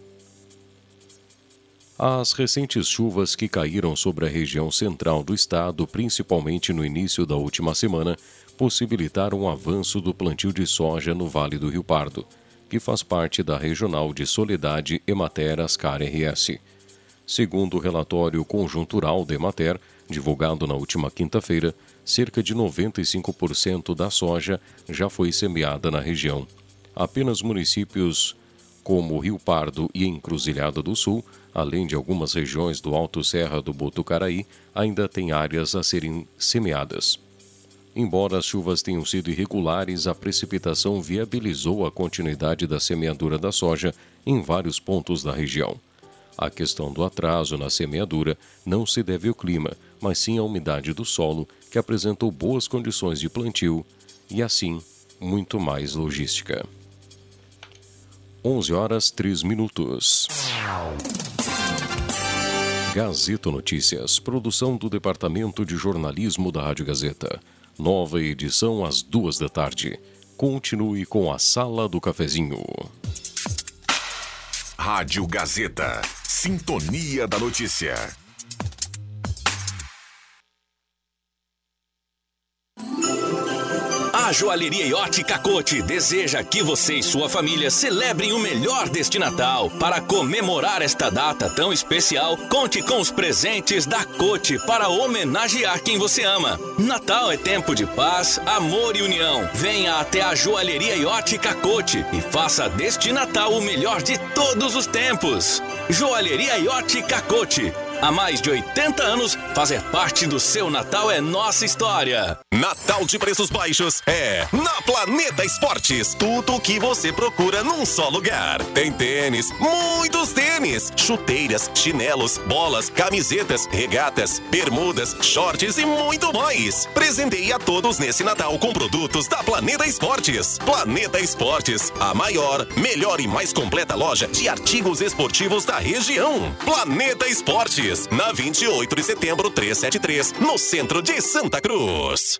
As recentes chuvas que caíram sobre a região central do estado, principalmente no início da última semana, possibilitaram o avanço do plantio de soja no Vale do Rio Pardo, que faz parte da Regional de Soledade Emater Ascar RS. Segundo o relatório conjuntural da Emater, divulgado na última quinta-feira, cerca de 95% da soja já foi semeada na região. Apenas municípios como Rio Pardo e Encruzilhada do Sul, além de algumas regiões do Alto Serra do Botucaraí, ainda têm áreas a serem semeadas. Embora as chuvas tenham sido irregulares, a precipitação viabilizou a continuidade da semeadura da soja em vários pontos da região. A questão do atraso na semeadura não se deve ao clima, mas sim à umidade do solo, que apresentou boas condições de plantio e, assim, muito mais logística. 11 horas 3 minutos. Gazeta Notícias, produção do Departamento de Jornalismo da Rádio Gazeta. Nova edição às duas da tarde. Continue com a Sala do Cafezinho. Rádio Gazeta. Sintonia da Notícia. A Joalheria Iote Cacote deseja que você e sua família celebrem o melhor deste Natal. Para comemorar esta data tão especial, conte com os presentes da Cote para homenagear quem você ama. Natal é tempo de paz, amor e união. Venha até a Joalheria Iote Cacote e faça deste Natal o melhor de todos os tempos. Joalheria Iote Cacote. Há mais de 80 anos, fazer parte do seu Natal é nossa história. Natal de preços baixos é na Planeta Esportes. Tudo o que você procura num só lugar. Tem tênis, muitos tênis, chuteiras, chinelos, bolas, camisetas, regatas, bermudas, shorts e muito mais. Presenteie a todos nesse Natal com produtos da Planeta Esportes. Planeta Esportes, a maior, melhor e mais completa loja de artigos esportivos da região. Planeta Esportes, na 28 de setembro 373, no centro de Santa Cruz.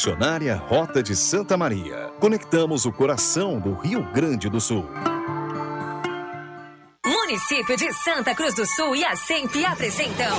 Concessionária Rota de Santa Maria. Conectamos o coração do Rio Grande do Sul. Município de Santa Cruz do Sul e a SEMP apresentam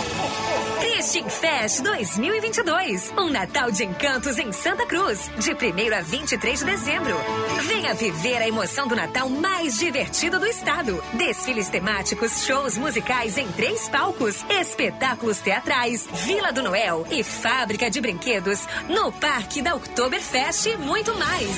Christian Fest 2022. Um Natal de encantos em Santa Cruz, de 1 a 23 de dezembro. Venha viver a emoção do Natal mais divertido do estado. Desfiles temáticos, shows musicais em três palcos, espetáculos teatrais, Vila do Noel e fábrica de brinquedos no Parque da Oktoberfest e muito mais.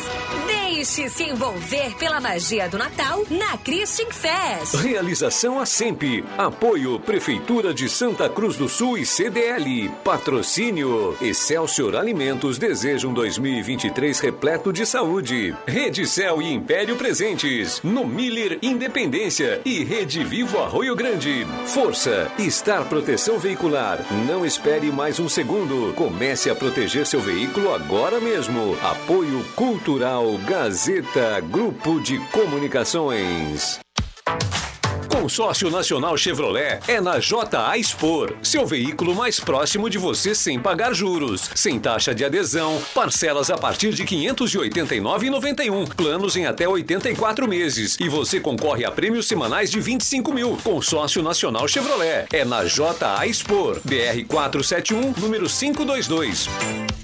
Deixe-se envolver pela magia do Natal na Christian Fest. Realização a sempre. Apoio Prefeitura de Santa Cruz do Sul e CDL. Patrocínio Excelsior Alimentos desejam 2023 repleto de saúde. Rede Cel e Império Presentes. No Miller Independência e Rede Vivo Arroio Grande. Força. Estar Proteção Veicular. Não espere mais um segundo. Comece a proteger seu veículo agora mesmo. Apoio Cultural Gazeta Grupo de Comunicações. Consórcio Nacional Chevrolet é na JA Expor, seu veículo mais próximo de você sem pagar juros, sem taxa de adesão, parcelas a partir de R$ 589,91, planos em até 84 meses e você concorre a prêmios semanais de 25 mil. Consórcio Nacional Chevrolet é na JA Expor, BR 471, número 522.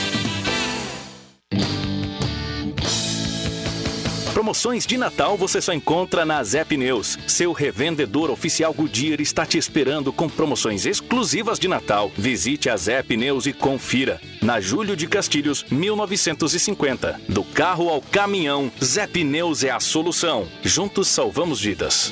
Promoções de Natal você só encontra na Zé Pneus. Seu revendedor oficial Goodyear está te esperando com promoções exclusivas de Natal. Visite a Zé Pneus e confira. Na Júlio de Castilhos, 1950. Do carro ao caminhão, Zé Pneus é a solução. Juntos salvamos vidas.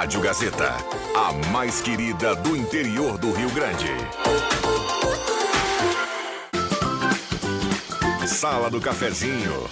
Rádio Gazeta, a mais querida do interior do Rio Grande. Sala do Cafezinho.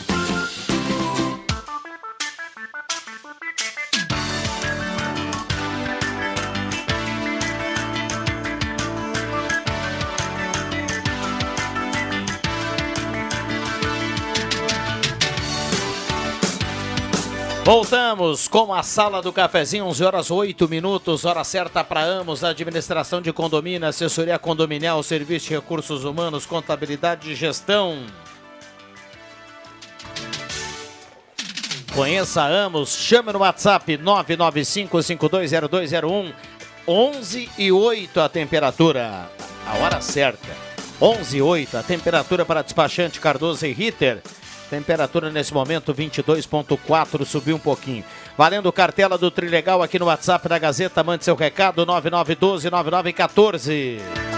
Voltamos com a sala do cafezinho, 11 horas 8 minutos, hora certa para Amos, administração de condomínio, assessoria condominial, serviço de recursos humanos, contabilidade e gestão. Conheça a Amos, chame no WhatsApp 995520201, 11 e 8 a temperatura, a hora certa, 11 e 8 a temperatura para despachante Cardoso e Ritter. Temperatura nesse momento 22.4, subiu um pouquinho. Valendo cartela do Trilegal aqui no WhatsApp da Gazeta, mande seu recado 9912 9914.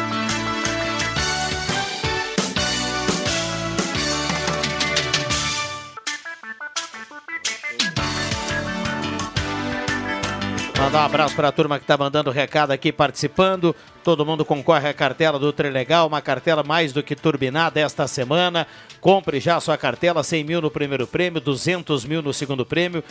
Mandar um abraço para a turma que está mandando recado aqui, participando. Todo mundo concorre à cartela do Trilegal, uma cartela mais do que turbinada esta semana. Compre já sua cartela, 100 mil no primeiro prêmio, 200 mil no segundo prêmio.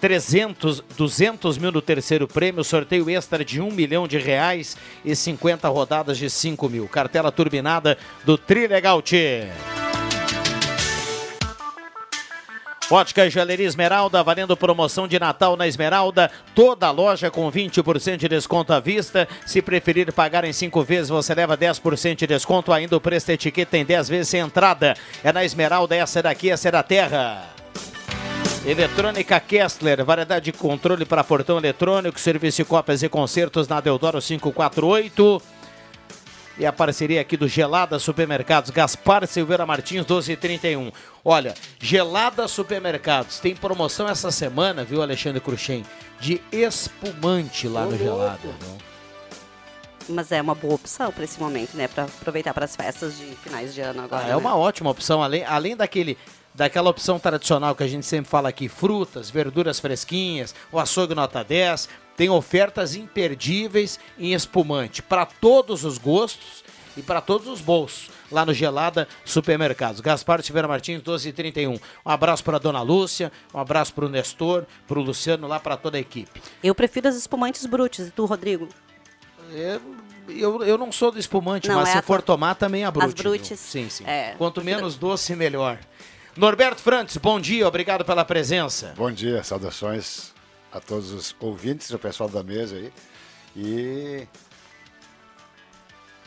300, 200 mil no terceiro prêmio, sorteio extra de 1 milhão de reais e 50 rodadas de 5 mil. Cartela turbinada do Trilegal Tchê. Ótica Joalheria Esmeralda, valendo promoção de Natal na Esmeralda. Toda loja com 20% de desconto à vista. Se preferir pagar em 5 vezes, você leva 10% de desconto. Ainda o preço da etiqueta tem 10 vezes sem entrada. É na Esmeralda, essa daqui, essa é da terra. Eletrônica Kessler, variedade de controle para portão eletrônico, serviço de cópias e concertos na Deodoro 548. E a parceria aqui do Gelada Supermercados, Gaspar Silveira Martins, 1231. Olha, Gelada Supermercados tem promoção essa semana, viu, Alexandre Cruxem? De espumante lá no Gelada. viu? Mas é uma boa opção para esse momento, né? Para aproveitar para as festas de finais de ano agora. Ah, é né? uma ótima opção, além, além daquele daquela opção tradicional que a gente sempre fala aqui, frutas, verduras fresquinhas, o açougue nota 10, tem ofertas imperdíveis em espumante para todos os gostos e para todos os bolsos, lá no Gelada Supermercados. Gaspar Silveira Martins, 1231. Um abraço para dona Lúcia, um abraço para o Nestor, para o Luciano, lá para toda a equipe. Eu prefiro as espumantes brutes. E tu, Rodrigo? Eu, eu, eu não sou do espumante, Não, mas é se for tua- tomar também a brute. As brutes. viu? Sim, sim. É, Quanto menos doce, melhor. Norberto Frantes, bom dia, obrigado pela presença. Bom dia, saudações a todos os ouvintes, o pessoal da mesa aí. E.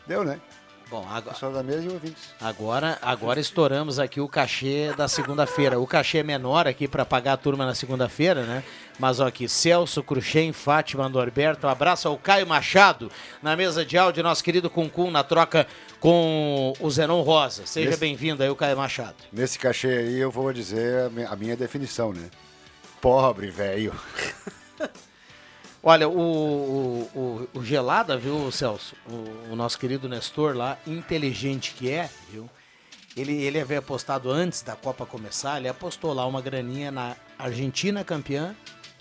Deu, né? Bom, agora. Pessoal da mesa e ouvintes. Agora, agora estouramos aqui o cachê da segunda-feira. O cachê é menor aqui para pagar a turma na segunda-feira, né? Mas ó, aqui, Celso Cruxem, Fátima Norberto, um abraço ao Caio Machado na mesa de áudio, nosso querido Cuncum na troca com o Zenon Rosa. Seja bem-vindo aí, o Caio Machado. Nesse cachê aí eu vou dizer a minha definição, né? Pobre, velho. Olha, o, o, o- o Gelada, viu, Celso? O, o nosso querido Nestor lá, inteligente que é, viu? Ele, ele havia apostado antes da Copa começar, ele apostou lá uma graninha na Argentina campeã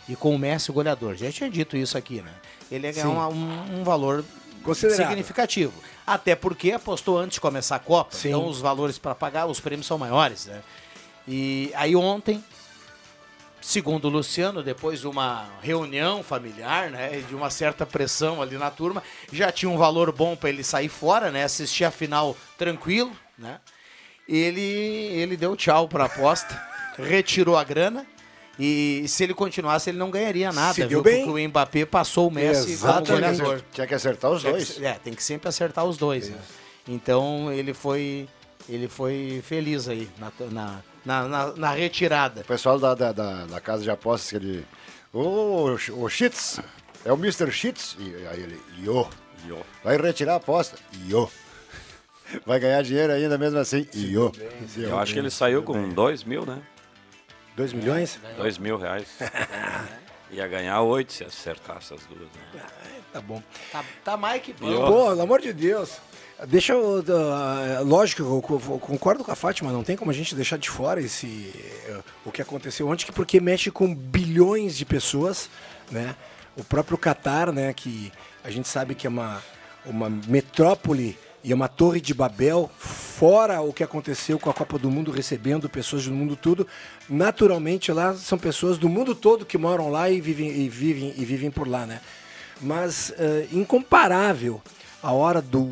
e com o Messi goleador. Já tinha dito isso aqui, né? Ele ia ganhar uma- um, um valor Considerável. significativo. Até porque apostou antes de começar a Copa. Sim. Então os valores para pagar, os prêmios são maiores, né? E aí ontem, segundo o Luciano, depois de uma reunião familiar, né, de uma certa pressão ali na turma, já tinha um valor bom para ele sair fora, né, assistir a final tranquilo, né? Ele ele deu tchau para a aposta, retirou a grana. E se ele continuasse, ele não ganharia nada, Seguiu viu? bem. Porque o Mbappé passou o Messi como Exatamente. goleador. Tinha que acertar os dois. se- é, tem que sempre acertar os dois. né? Então ele foi ele foi feliz aí na, na, na, na- na retirada. O pessoal da, da, da, da casa de apostas que ele. Ô, o Cheats, é o Mr. Cheats? E aí ele, Iô. Vai retirar a aposta? Iô. Vai ganhar dinheiro ainda mesmo assim? Iô. Eu acho que ele saiu com 2 mil, né? 2 milhões? 2 mil reais. Ia ganhar 8 se acertasse as duas. Né? Tá bom. Tá, tá mais que bom. Pô, pelo amor de Deus. Deixa eu. uh, lógico, eu eu concordo com a Fátima, não tem como a gente deixar de fora esse uh, o que aconteceu ontem, que porque mexe com bilhões de pessoas, né? O próprio Catar, né, que a gente sabe que é uma, uma metrópole e é uma torre de Babel, fora o que aconteceu com a Copa do Mundo, recebendo pessoas do mundo todo, naturalmente lá são pessoas do mundo todo que moram lá e vivem, e vivem, e vivem por lá, né? Mas eh, incomparável a hora do,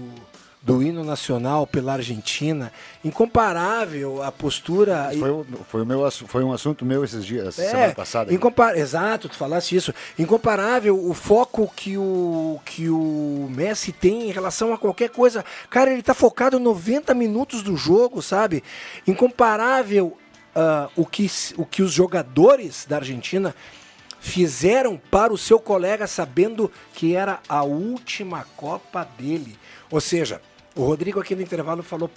do hino nacional pela Argentina, incomparável a postura. Foi, o- foi, meu, foi um assunto meu esses dias, É, semana passada. incompa- Exato, tu falaste isso. Incomparável o foco que o, que o Messi tem em relação a qualquer coisa. Cara, ele tá focado 90 minutos do jogo, sabe? Incomparável ah, o, que, o que os jogadores da Argentina fizeram para o seu colega sabendo que era a última Copa dele. Ou seja, o Rodrigo aqui no intervalo falou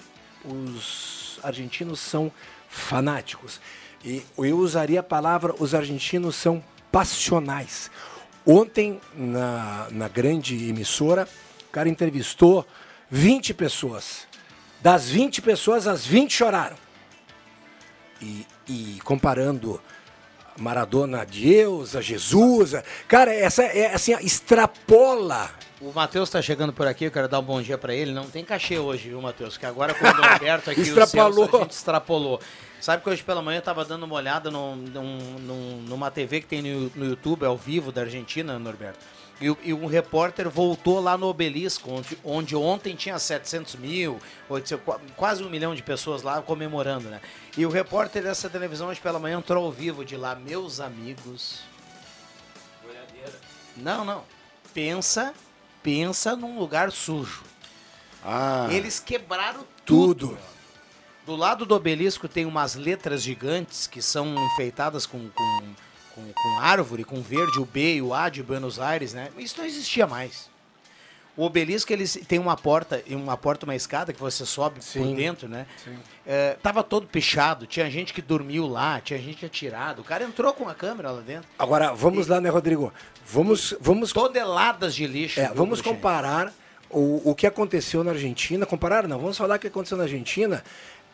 os argentinos são fanáticos. E eu usaria a palavra os argentinos são passionais. Ontem, na, na grande emissora, o cara entrevistou 20 pessoas. Das 20 pessoas, as 20 choraram. E, e comparando Maradona a Deus, a Jesus. a- Cara, essa é assim, extrapola. O Matheus tá chegando por aqui, eu quero dar um bom dia pra ele. Não tem cachê hoje, viu, Matheus? Que agora com o Norberto aqui, o Extrapolou. Celso, a gente extrapolou. Sabe que hoje pela manhã eu tava dando uma olhada num- num- numa TV que tem no, no YouTube, ao vivo, da Argentina, Norberto. E, e um repórter voltou lá no Obelisco, onde, onde ontem tinha 700 mil, 800, qua- quase um milhão de pessoas lá comemorando, né? E o repórter dessa televisão hoje pela manhã entrou ao vivo de lá, meus amigos. Não, não. Pensa, pensa num lugar sujo. Ah, Eles quebraram tudo. Tudo. Do lado do obelisco tem umas letras gigantes que são enfeitadas com, com, com, com árvore, com verde, o B e o A de Buenos Aires, né? Isso não existia mais. O obelisco ele tem uma porta, uma porta, uma escada que você sobe Sim. por dentro, né? Sim. É, tava todo pichado, tinha gente que dormiu lá, tinha gente atirado. O cara entrou com a câmera lá dentro. Agora, vamos lá, né, Rodrigo? Vamos, vamos... Toneladas de lixo. É, vamos comparar o, o que aconteceu na Argentina. Comparar, não, vamos falar o que aconteceu na Argentina.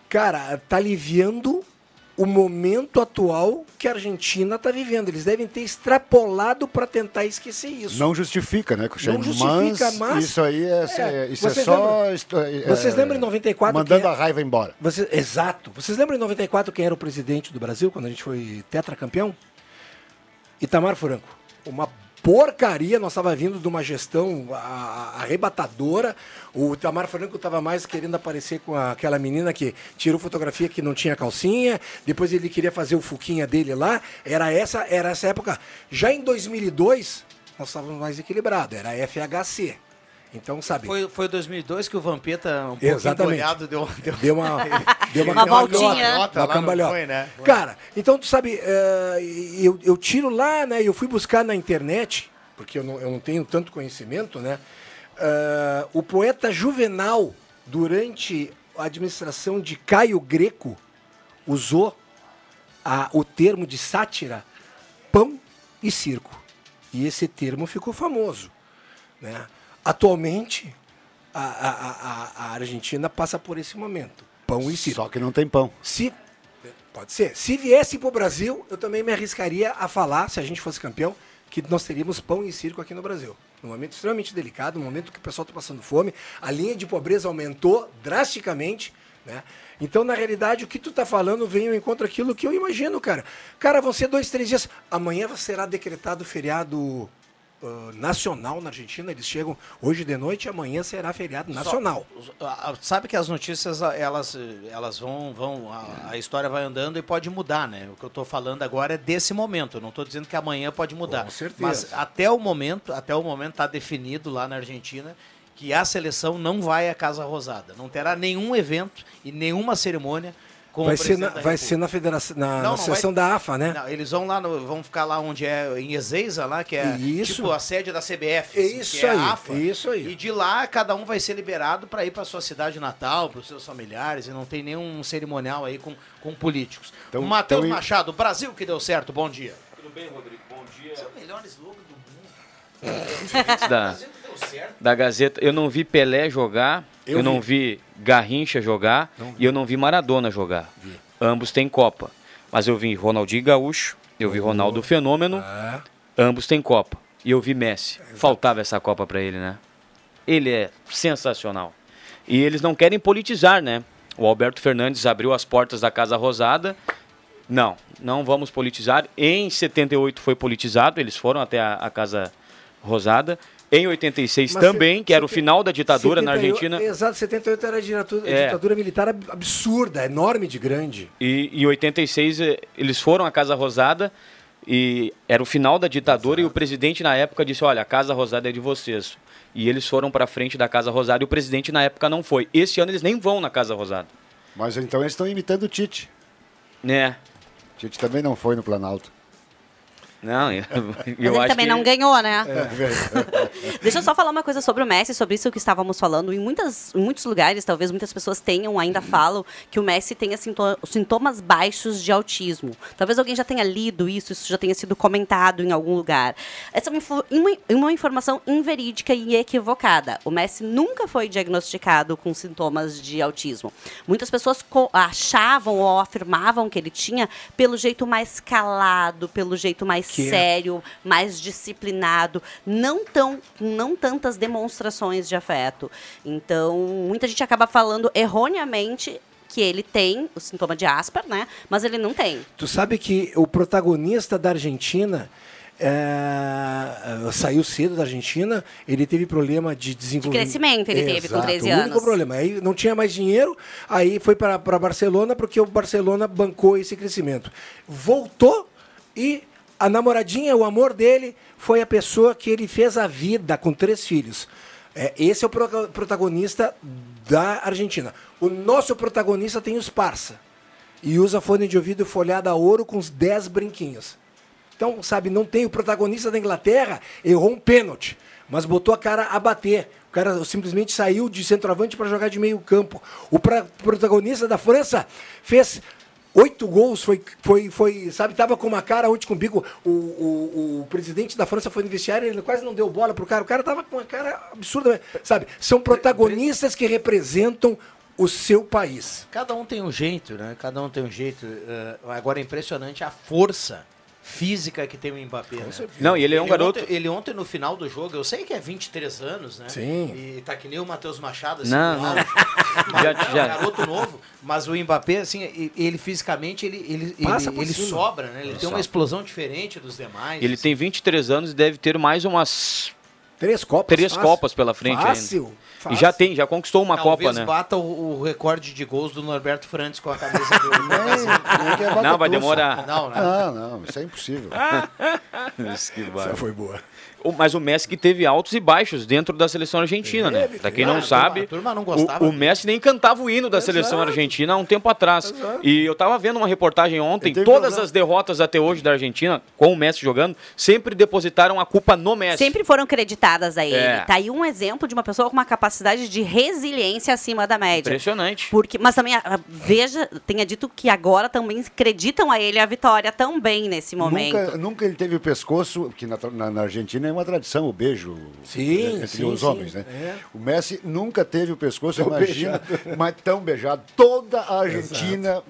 Cara, tá aliviando o momento atual que a Argentina tá vivendo. Eles devem ter extrapolado para tentar esquecer isso. Não justifica, né, Cuxem? Não justifica, mas, mas- isso aí é, É, isso é vocês só... lembram- é, Vocês lembram em 94 Mandando a raiva embora. Você- exato. Vocês lembram em 94 quem era o presidente do Brasil quando a gente foi tetracampeão? Itamar Franco. Uma porcaria, nós estava vindo de uma gestão arrebatadora. O Itamar Franco estava mais querendo aparecer com aquela menina que tirou fotografia que não tinha calcinha. Depois ele queria fazer o fuquinha dele lá. Era essa, era essa época. Já em 2002, nós estávamos mais equilibrados. Era FHC. Então, sabe? Foi, foi 2002 que o Vampeta, um Exatamente. boiado, deu, deu, Deu uma, deu uma, Uma voltinha. Uma Lá não cambalhota. foi, né? Cara, então tu sabe, eh, eu, eu tiro lá, né? Eu fui buscar na internet, porque eu não, eu não tenho tanto conhecimento, né? eh, o poeta Juvenal, durante a administração de Caio Greco, usou a- o termo de sátira pão e circo. E esse termo ficou famoso. Né? Atualmente, a, a- a- a Argentina passa por esse momento. Pão e circo. Só que não tem pão. Se, pode ser. Se viesse para o Brasil, eu também me arriscaria a falar, se a gente fosse campeão, que nós teríamos pão e circo aqui no Brasil. Num momento extremamente delicado, num momento que o pessoal está passando fome, a linha de pobreza aumentou drasticamente. Né? Então, na realidade, o que tu tá falando vem ao encontro aquilo que eu imagino, cara. Cara, vão ser dois, três dias. Amanhã será decretado feriado ah, nacional na Argentina. Eles chegam hoje de noite e amanhã será feriado nacional. Só- sabe que as notícias, elas, elas vão, vão a, a história vai andando e pode mudar, né? O que eu estou falando agora é desse momento. Eu não estou dizendo que amanhã pode mudar. Com certeza. Mas até o momento, até o momento está definido lá na Argentina que a seleção não vai à Casa Rosada. Não terá nenhum evento e nenhuma cerimônia Vai o ser, na, da vai ser na federação, na, Não, na não sessão vai- da AFA, né? Não, eles vão lá, no- vão ficar lá onde é em Ezeiza, lá, que é Isso. tipo a sede da CBF. É assim, isso que é aí, a AFA. isso aí. E de lá, cada um vai ser liberado para ir para sua cidade natal, para os seus familiares, e não tem nenhum cerimonial aí com, com políticos. Então- Matheus então, e- Machado, Brasil que deu certo, bom dia. Tudo bem, Rodrigo? Bom dia. Esse é o melhor slogan do da, da Gazeta. Eu não vi Pelé jogar, eu, Eu não vi. Vi Garrincha jogar e eu não vi Maradona jogar. Ambos têm Copa. Mas eu vi Ronaldinho Gaúcho, eu vi Ronaldo Fenômeno, É. ambos têm Copa. E eu vi Messi. Faltava essa Copa para ele, né? Ele é sensacional. E eles não querem politizar, né? O Alberto Fernandes abriu as portas da Casa Rosada. Não, não vamos politizar. Em 78 foi politizado, eles foram até a, a Casa Rosada. Em 86 Mas também, se- que era o final da ditadura na 78 Argentina. Exato, 78 era a ditadura, É. ditadura militar ab- absurda, enorme de grande. E em 86 eh, eles foram à Casa Rosada e era o final da ditadura e o presidente na época disse: "Olha, a Casa Rosada é de vocês". E eles foram para frente da Casa Rosada e o presidente na época não foi. Esse ano eles nem vão na Casa Rosada. Mas então eles estão imitando o Tite. Né? Tite também não foi no Planalto. Não, eu, Mas eu ele acho também que não ganhou, né? É, Deixa eu só falar uma coisa sobre o Messi, sobre isso que estávamos falando. Em, muitas, em muitos lugares, talvez muitas pessoas tenham, ainda falam, que o Messi tenha sinto- sintomas baixos de autismo. Talvez alguém já tenha lido isso, isso já tenha sido comentado em algum lugar. Essa é uma, uma- informação inverídica e equivocada. O Messi nunca foi diagnosticado com sintomas de autismo. Muitas pessoas achavam ou afirmavam que ele tinha pelo jeito mais calado, pelo jeito mais Que sério, mais disciplinado, não tão não tantas demonstrações de afeto. Então, muita gente acaba falando erroneamente que ele tem o sintoma de Asper, né? Mas ele não tem. Tu sabe que o protagonista da Argentina é, saiu cedo da Argentina, ele teve problema de desenvolvimento. crescimento ele teve com Exato, 13 o único anos. problema. Aí não tinha mais dinheiro, aí foi para Barcelona porque o Barcelona bancou esse crescimento. Voltou e a namoradinha, o amor dele, foi a pessoa que ele fez a vida com três filhos. É, esse é o pro- protagonista da Argentina. O nosso protagonista tem os parça. E usa fone de ouvido folhado a ouro com os 10 brinquinhos. Então, sabe, não tem o protagonista da Inglaterra, errou um pênalti, mas botou a cara a bater. O cara simplesmente saiu de centroavante para jogar de meio campo. O protagonista da França fez oito gols, foi, foi, foi sabe, tava com uma cara ontem com o bico. O, o, o presidente da França foi no vestiário, ele quase não deu bola pro cara. O cara tava com uma cara absurda, sabe? São protagonistas que representam o seu país. Cada um tem um jeito, né? Cada um tem um jeito. eh, agora é impressionante a força física que tem o Mbappé. Né? Não, e ele é um garoto- Ontem, ele ontem no final do jogo, eu sei que é 23 anos, né? Sim. E tá que nem o Matheus Machado, assim, Não, não. Mas, Já- já- garoto novo, mas o Mbappé, assim, ele fisicamente, ele, ele, ele, ele sobra, né? Ele Ele tem uma explosão diferente dos demais. Ele tem 23 anos e deve ter mais umas. Três copas. Três fácil. copas pela frente Fácil, ainda. fácil. E já tem, já conquistou uma Talvez Copa, né? bata o, o recorde de gols do Norberto Frantes com a camisa do... Não, vai demorar. Não, né? Não, não, isso é impossível. Isso que Essa foi boa. O- Mas o Messi que teve altos e baixos dentro da seleção argentina, né? Pra quem não Ah, sabe, a turma não o, gostava o Messi nem cantava o hino da seleção argentina há um tempo atrás. E eu tava vendo uma reportagem ontem, todas problema. as derrotas até hoje da Argentina, com o Messi jogando, sempre depositaram a culpa no Messi. Sempre foram creditadas a ele. É. Tá aí um exemplo de uma pessoa com uma capacidade de resiliência acima da média. Impressionante. Porque, mas também, ah, veja, tenha dito que agora também acreditam a ele a vitória também nesse momento. Nunca, nunca ele teve o pescoço, que na, na- na Argentina é uma tradição, o beijo Sim, entre sim, os sim. homens, né? É. O Messi nunca teve o pescoço, Tão imagina, beijado. mas tão beijado. Toda a Argentina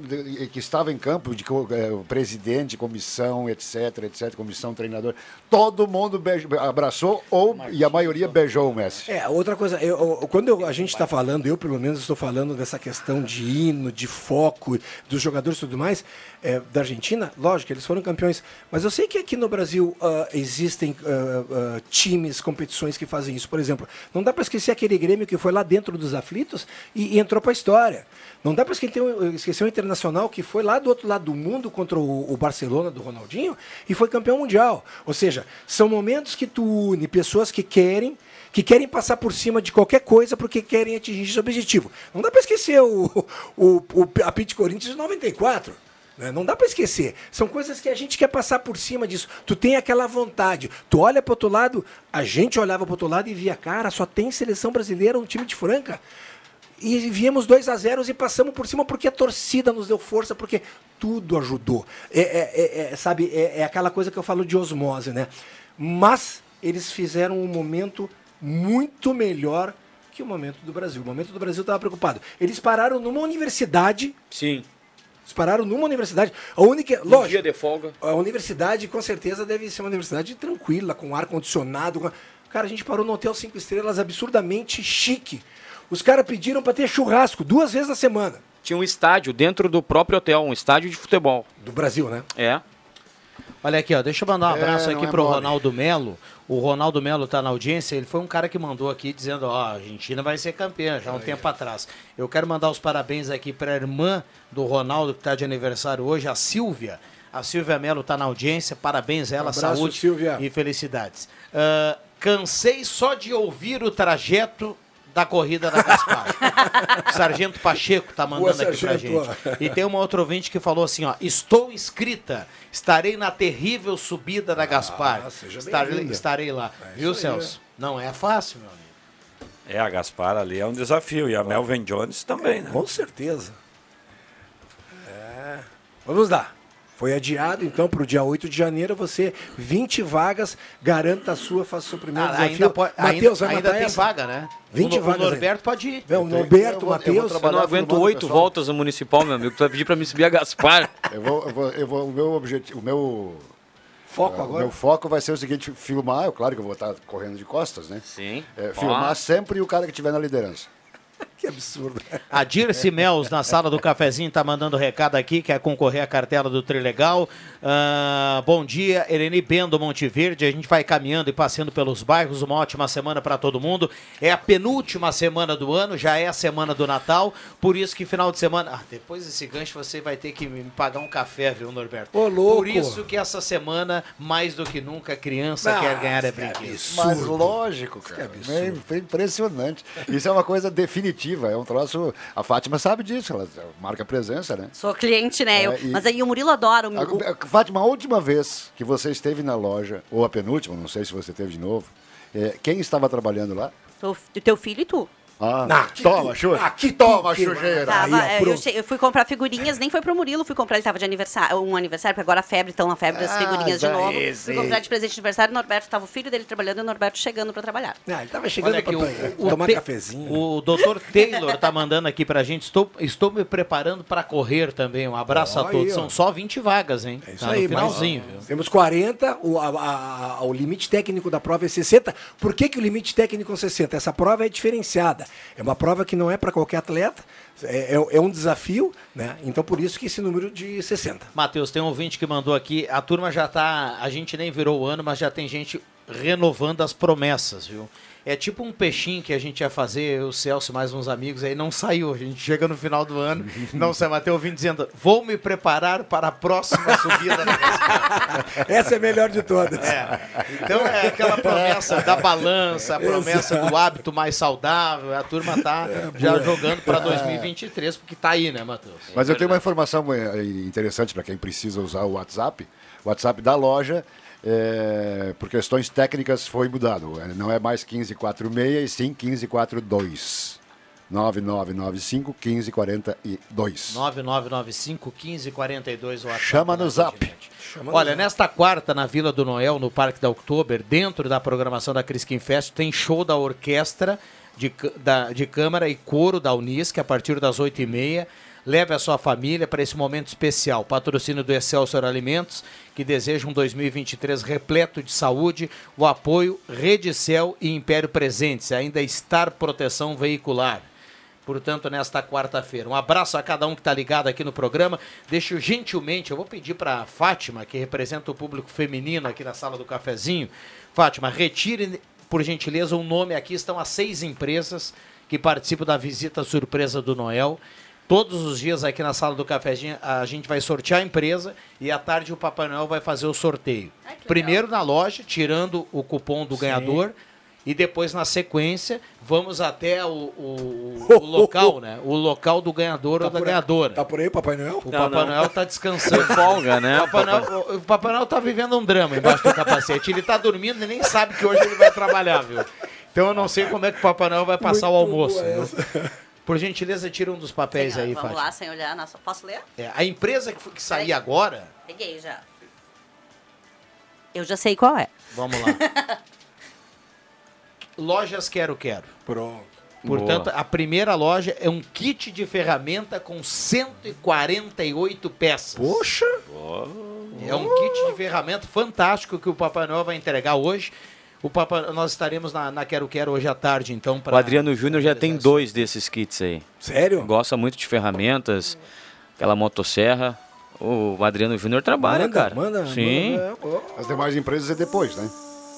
que estava em campo, de eh, o presidente, comissão, etc, etc, comissão, treinador, todo mundo beijou, abraçou ou e a maioria beijou o Messi. É, outra coisa, eu- eu- quando eu- a gente está falando, eu pelo menos estou falando dessa questão de hino, de foco, dos jogadores e tudo mais, é, da Argentina, lógico, eles foram campeões, mas eu sei que aqui no Brasil ah, existem ah, ah, times, competições que fazem isso. Por exemplo, não dá para esquecer aquele Grêmio que foi lá dentro dos aflitos e, e entrou para a história. Não dá para esquecer, o- esquecer o Internacional que foi lá do outro lado do mundo contra o, o Barcelona do Ronaldinho e foi campeão mundial. Ou seja, são momentos que tu une pessoas que querem que querem passar por cima de qualquer coisa porque querem atingir esse objetivo. Não dá para esquecer o, o, o, a Pit Corinthians de 94. Né? Não dá para esquecer. São coisas que a gente quer passar por cima disso. Tu tem aquela vontade. Tu olha para outro lado, a gente olhava para outro lado e via, cara, só tem seleção brasileira, um time de Franca. E viemos 2 a 0 e passamos por cima porque a torcida nos deu força, porque tudo ajudou. É, é- é- é, sabe, é, é aquela coisa que eu falo de osmose, né? Mas eles fizeram um momento muito melhor que o momento do Brasil. O momento do Brasil estava preocupado. Eles pararam numa universidade. Sim. Eles pararam numa universidade. A única. Um Lógico. dia de folga. A universidade, com certeza, deve ser uma universidade tranquila, com ar-condicionado. com- Cara, a gente parou no hotel cinco estrelas absurdamente chique. Os caras pediram para ter churrasco duas vezes na semana. Tinha um estádio dentro do próprio hotel, um estádio de futebol. Do Brasil, né? É. Olha aqui, ó, deixa eu mandar um É, abraço não aqui é pro mole. Ronaldo Melo. O Ronaldo Melo tá na audiência, ele foi um cara que mandou aqui dizendo, ó, a Argentina vai ser campeã já há um tempo atrás. Eu quero mandar os parabéns aqui pra irmã do Ronaldo que tá de aniversário hoje, a Silvia. A Silvia Melo tá na audiência, parabéns a ela, Um abraço, saúde Silvia. e felicidades. Ah, cansei só de ouvir o trajeto da corrida da Gaspar. Sargento Pacheco tá mandando Boa, aqui pra Sargento. gente. E tem uma outra ouvinte que falou assim, ó, estou inscrita, estarei na terrível subida da Gaspar. Ah, seja estarei, estarei lá. Viu, isso aí, Celso? Não é fácil, meu amigo. É, a Gaspar ali é um desafio. E a Melvin Jones também, né? Com certeza. É. Vamos lá. Foi adiado, então, para o dia 8 de janeiro. Você, 20 vagas, garanta a sua, faça o seu primeiro Ah, desafio. ainda pode- Matheus, ainda- vai ainda matar tem essa? vaga, né? 20 O No- o vagas. Norberto ainda. pode ir. É, o Norberto, Matheus. Eu não aguento oito voltas no municipal, meu amigo. Tu vai pedir pra me subir a Gaspar. Eu vou, eu vou, eu vou- o meu objetivo, o meu Foco ah, agora? O meu foco vai ser o seguinte, filmar, eu, claro que eu vou estar correndo de costas, né? Sim. É, filmar sempre o cara que estiver na liderança. Que absurdo. A Dirce Mels, na sala do cafezinho, tá mandando recado aqui, quer concorrer à cartela do Trilegal. Ah, bom dia, Eleni Bendo, Monte Verde. A gente vai caminhando e passeando pelos bairros. Uma ótima semana para todo mundo. É a penúltima semana do ano, já é a semana do Natal. Por isso que final de semana. Ah, depois desse gancho você vai ter que me pagar um café, viu, Norberto? Ô, louco. Por isso que essa semana, mais do que nunca, a criança Ah, quer ganhar é que brinquedo. Mas lógico, cara. É, é impressionante. Isso é uma coisa definitiva efetiva, é um troço. A Fátima sabe disso, ela marca presença, né? Sou cliente, né? Eu- É, e- Mas aí o Murilo adora. O, o- A- Fátima, a última vez que você esteve na loja, ou a penúltima, não sei se você teve de novo, é, quem estava trabalhando lá? o teu filho e tu. Ah, Ah, toma, Xuxa. Aqui toma, que- Xuxeira. Tava, ó, é, eu, che- eu fui comprar figurinhas, nem foi pro Murilo, fui comprar, ele tava de aniversário, um aniversário, porque agora a febre, estão na febre das Ah, figurinhas de já novo. esse. Fui comprar de presente de aniversário, o Norberto tava o filho dele trabalhando e o Norberto chegando pra trabalhar. Ah, ele tava chegando Olha pra aqui, o, o, tomar Te- cafezinho. o Dr. Taylor tá mandando aqui pra gente. Estou, estou me preparando para correr também. Um abraço a todos. aí, ó. São só 20 vagas, hein? É isso tá aí, no finalzinho, mas, viu? Temos 40, o, a- a- a- o limite técnico da prova é 60. Por que, que o limite técnico é 60? Essa prova é diferenciada. É uma prova que não é para qualquer atleta, é, é- é um desafio, né? Então por isso que esse número de 60. Matheus, tem um ouvinte que mandou aqui. A turma já tá. A gente nem virou o ano, mas já tem gente renovando as promessas, viu? É tipo um peixinho que a gente ia fazer, o Celso, mais uns amigos, aí não saiu. A gente chega no final do ano, não sai, mas tem ouvindo dizendo: vou me preparar para a próxima subida da Essa é a melhor de todas. Então é aquela promessa da balança, a promessa do hábito mais saudável. A turma tá já boa. jogando para 2023, porque tá aí, né, Matheus? Mas eu tenho uma informação eh, interessante para quem precisa usar o WhatsApp. O WhatsApp da loja, eh, por questões técnicas, foi mudado. Eh, Não é mais 1546, e sim 1542. 9995 1542. 9995 1542 WhatsApp. Chama no zap. Olha, nesta quarta, na Vila do Noel, no Parque da Oktober, dentro da programação da Crisquim Fest, tem show da orquestra de, da, de câmara e coro da Unisc, a partir das 8h30. Leve a sua família para esse momento especial. Patrocínio do Excelsior Alimentos, que deseja um 2023 repleto de saúde. O apoio Redicel e Império Presentes. Ainda Star Proteção Veicular portanto, nesta quarta-feira. Um abraço a cada um que está ligado aqui no programa. Deixo gentilmente, eu vou pedir para a Fátima, que representa o público feminino aqui na sala do cafezinho. Fátima, retire, por gentileza, um nome aqui. Estão as seis empresas que participam da visita surpresa do Noel. Todos os dias aqui na sala do cafezinho a gente vai sortear a empresa e à tarde o Papai Noel vai fazer o sorteio. Primeiro na loja, tirando o cupom do ganhador. E depois, na sequência, vamos até o, o- o local, né? O local do ganhador ou da aí- ganhadora. Tá por aí, Papai Noel? O Papai Noel tá descansando. Folga, né? O Papai, Noel, o- o Papai Noel tá vivendo um drama embaixo do capacete. Ele tá dormindo e nem sabe que hoje ele vai trabalhar, viu? Então eu não sei como é que o Papai Noel vai passar o almoço. Por gentileza, tira um dos papéis aí, Vamos Fátima. lá, sem olhar. Nossa, posso ler? É, a empresa que, que sair agora, Peguei já. Eu já sei qual é. vamos lá. Lojas Quero Quero. Pronto. Portanto, Boa. a primeira loja é um kit de ferramenta com 148 peças. Poxa! É um kit de ferramenta fantástico que o Papai Noel vai entregar hoje. O Papai, nós estaremos na, na Quero Quero hoje à tarde, então. O Pra... Adriano Júnior já tem dois desses kits aí. Sério? Gosta muito de ferramentas, aquela motosserra. O Adriano Júnior trabalha, Manda, cara. manda, Sim. manda, As demais empresas é depois, né?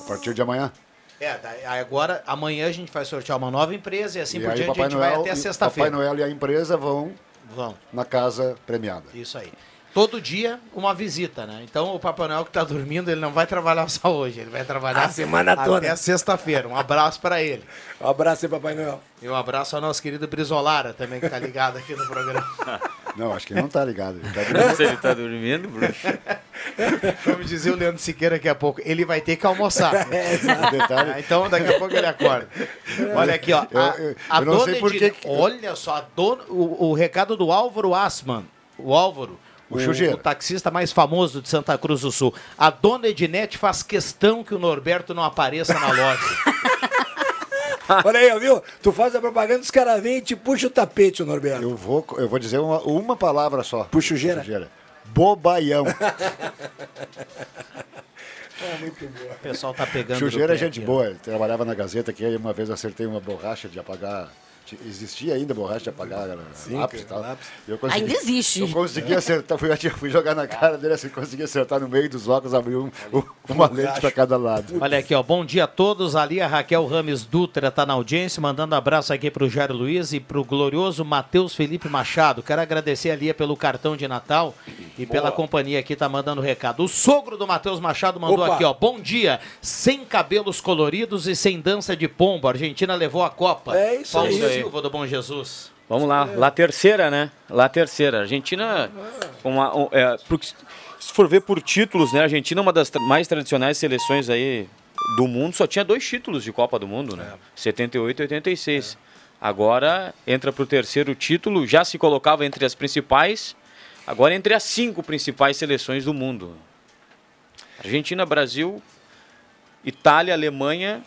A partir de amanhã. É, agora, amanhã a gente vai sortear uma nova empresa e assim e por diante a Papai gente vai Noel, até e- sexta-feira. Papai Noel e a empresa vão, Vão. na casa premiada. Isso aí. Todo dia uma visita, né? Então o Papai Noel que tá dormindo, ele não vai trabalhar só hoje, ele vai trabalhar A semana toda. Até sexta-feira. Um abraço para ele. Um abraço aí, Papai Noel. E um abraço ao nosso querido Brizolara também, que tá ligado aqui no programa. Não, acho que ele não tá ligado. Ele tá Não sei se ele tá dormindo, bruxo. Vamos dizer o Leandro Siqueira daqui a pouco. Ele vai ter que almoçar. É. Ah, Então daqui a pouco ele acorda. Olha aqui, ó. Eu- A, eu- a eu não dona sei por Edine- que que- Olha só, a dona, o, o recado do Álvaro Asman. O Álvaro. O Chujeira. o taxista mais famoso de Santa Cruz do Sul. A dona Ednete faz questão que o Norberto não apareça na loja. Olha aí, ó, viu? Tu faz a propaganda, os caras vêm e te puxa o tapete, ô Norberto. Eu vou, eu vou dizer uma, uma palavra só. Puxujeira. Bobaião. É muito boa. O pessoal tá pegando. Chujeira é gente boa. Ele trabalhava na Gazeta que aí uma vez acertei uma borracha de apagar. Ti- Existia ainda borracha de apagar né? Sim, lápis e tal. lápis. Eu consegui- Ainda existe. Eu consegui acertar, fui, fui jogar na cara dele assim, consegui acertar no meio dos óculos, abrir um, um- uma lente para cada lado. Olha aqui, ó. Bom dia a todos. Ali a Raquel Rames Dutra tá na audiência, mandando abraço aqui pro Jairo Luiz e pro glorioso Matheus Felipe Machado. Quero agradecer a Lia pelo cartão de Natal e pela companhia aqui tá mandando recado. O sogro do Matheus Machado mandou Opa. aqui, ó. Bom dia, sem cabelos coloridos e sem dança de pombo. A Argentina levou a Copa. É isso Paulo aí. Silva do Bom Jesus. Vamos lá, lá terceira, né? Lá terceira. Argentina, uma, um, é, porque se for ver por títulos, né? A Argentina é uma das mais tradicionais seleções aí do mundo, só tinha dois títulos de Copa do Mundo, né? 78 e 86. Agora entra para o terceiro título, já se colocava entre as principais, agora entre as cinco principais seleções do mundo. Argentina, Brasil, Itália, Alemanha,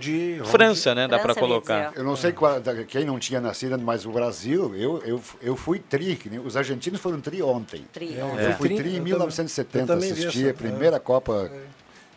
De, França, né? Dá para colocar. Eu não sei qual- quem não tinha nascido, mas o Brasil, eu, eu, eu fui tri, nem- os argentinos foram tri ontem. Tri. Eu É. fui Tri, em eu 1970, também vi assisti essa, a primeira Copa que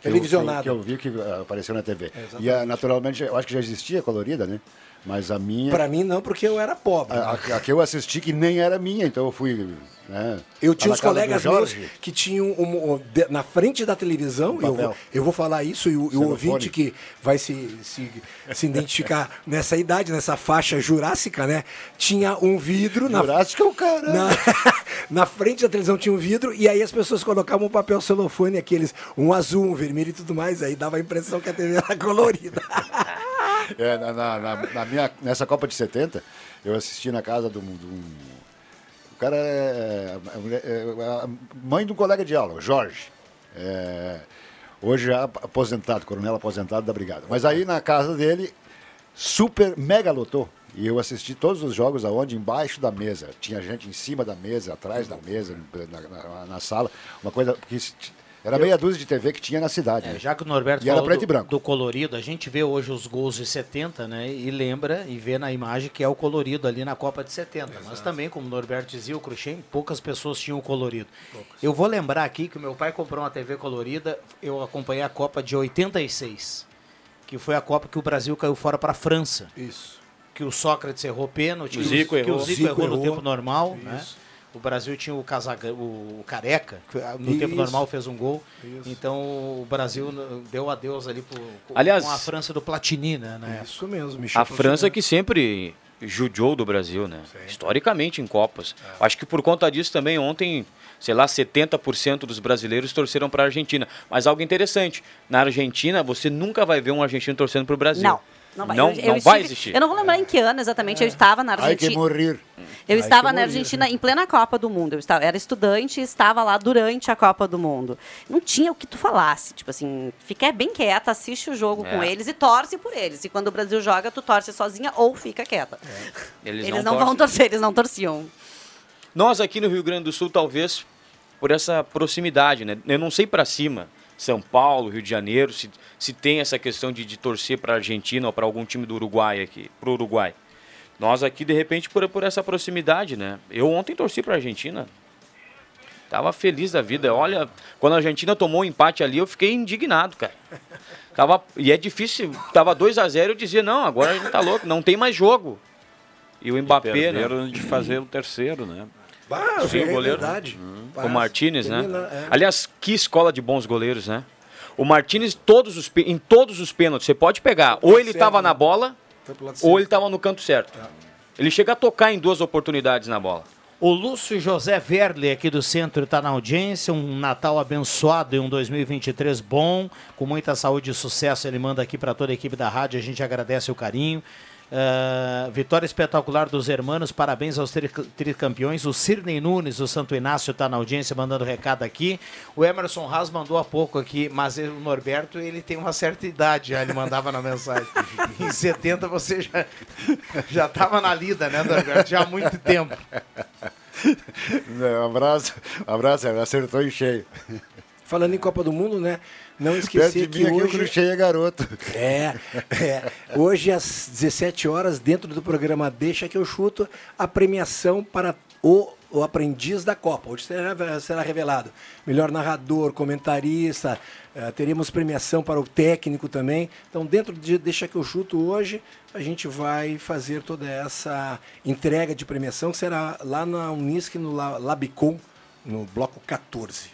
eu- Televisionada. Que eu, que eu vi que apareceu na TV. e ah, naturalmente, eu acho que já existia colorida, né? Mas a minha. Pra mim não, porque eu era pobre. A, a- a que eu assisti que nem era minha, então eu fui. Né, Eu tinha lá uns na colegas meus que tinham um- um- de- na frente da televisão, Um eu, vou, eu vou falar isso e o, o ouvinte que vai se, se, se identificar nessa idade, nessa faixa jurássica, né? Tinha um vidro na. Jurássica é o cara. Na, na frente da televisão tinha um vidro e aí as pessoas colocavam um papel celofane, aqueles, um azul, um vermelho e tudo mais, aí dava a impressão que a TV era colorida. É, na, na- na- minha, nessa Copa de 70, eu assisti na casa de um. de um- o cara é, é mulher- é a mãe de um colega de aula, Jorge. É, hoje já aposentado, coronel aposentado da Brigada. Mas aí na casa dele, super mega lotou. E eu assisti todos os jogos aonde? Embaixo da mesa. Tinha gente em cima da mesa, atrás da mesa, na, na- na sala. Uma coisa que era meia dúzia de TV que tinha na cidade. É, né? já que o Norberto E era falou preto do, e branco. do colorido, a gente vê hoje os gols de 70, né? E lembra e vê na imagem que é o colorido ali na Copa de 70. Mas também, como o Norberto dizia, o Cruxem, poucas pessoas tinham o colorido. Eu vou lembrar aqui que o meu pai comprou uma TV colorida, eu acompanhei a Copa de 86, que foi a Copa que o Brasil caiu fora para a França. Isso. Que o Sócrates errou pênalti, O que Zico que o. Zico, Zico errou no errou. tempo normal, né? O Brasil tinha o, Casaga, o Careca, que no tempo Isso. normal fez um gol. Isso. Então o Brasil deu adeus ali pro, com- Aliás- com a França do Platini, né? época. Isso mesmo, Michel. A França que sempre judiou do Brasil, né? Historicamente em Copas. Acho que por conta disso também ontem, sei lá, 70% dos brasileiros torceram para a Argentina. Mas algo interessante, na Argentina você nunca vai ver um argentino torcendo para o Brasil. Não. Não vai, Não, Eu- eu não estive- vai existir. Eu não vou lembrar em que ano exatamente eu estava na Ai que Argentina. morrer. Eu Ai, estava na bonito. Argentina em plena Copa do Mundo. Eu estava, era estudante e estava lá durante a Copa do Mundo. Não tinha o que tu falasse. Tipo assim, fica bem quieta, assiste o jogo com É. eles e torce por eles. E quando o Brasil joga, tu torce sozinha ou fica quieta. Eles, Eles, não, não, vão torcer, eles não torciam. Nós aqui no Rio Grande do Sul, talvez por essa proximidade, né? Eu não sei para cima, São Paulo, Rio de Janeiro, se, se tem essa questão de, de torcer para a Argentina ou para algum time do Uruguai aqui, pro Uruguai. Nós aqui, de repente, por, por essa proximidade, né? Eu ontem torci para a Argentina. Tava feliz da vida. Olha, quando a Argentina tomou o empate ali, eu fiquei indignado, cara. Tava, e é difícil, tava 2 a 0 eu dizia, não, agora a gente tá louco, não tem mais jogo. E o Mbappé, né? Perderam de fazer o terceiro, né? Ah, Sim, é o goleiro. verdade. O Martinez, né? É. Aliás, que escola de bons goleiros, né? O Martinez, todos os, em todos os pênaltis, você pode pegar. Ou ele estava né? na bola, ou ele estava no canto certo. Ele chega a tocar em duas oportunidades na bola. O Lúcio José Verle, aqui do centro, está na audiência. Um Natal abençoado e um 2023 bom, com muita saúde e sucesso. Ele manda aqui para toda a equipe da rádio. A gente agradece o carinho. Ah, vitória espetacular dos hermanos, parabéns aos tri- tricampeões. O Cirnei Nunes, o Santo Inácio, está na audiência mandando recado aqui. O Emerson Haas mandou há pouco aqui, mas o Norberto ele tem uma certa idade, já ele mandava na mensagem. em 70 você já já estava na lida, né, Norberto? Já há muito tempo. Um abraço, um abraço, acertou em cheio. Falando em Copa do Mundo, né? Não Perto esquecer de que mim aqui o hoje... É garoto. É, é. Hoje às 17 horas, dentro do programa Deixa que eu chuto, a premiação para o, o aprendiz da Copa. Hoje será, será revelado melhor narrador, comentarista, eh, teremos premiação para o técnico também. Então, dentro de Deixa que eu chuto hoje, a gente vai fazer toda essa entrega de premiação que será lá na Unisc, no La- Labicon, no bloco 14.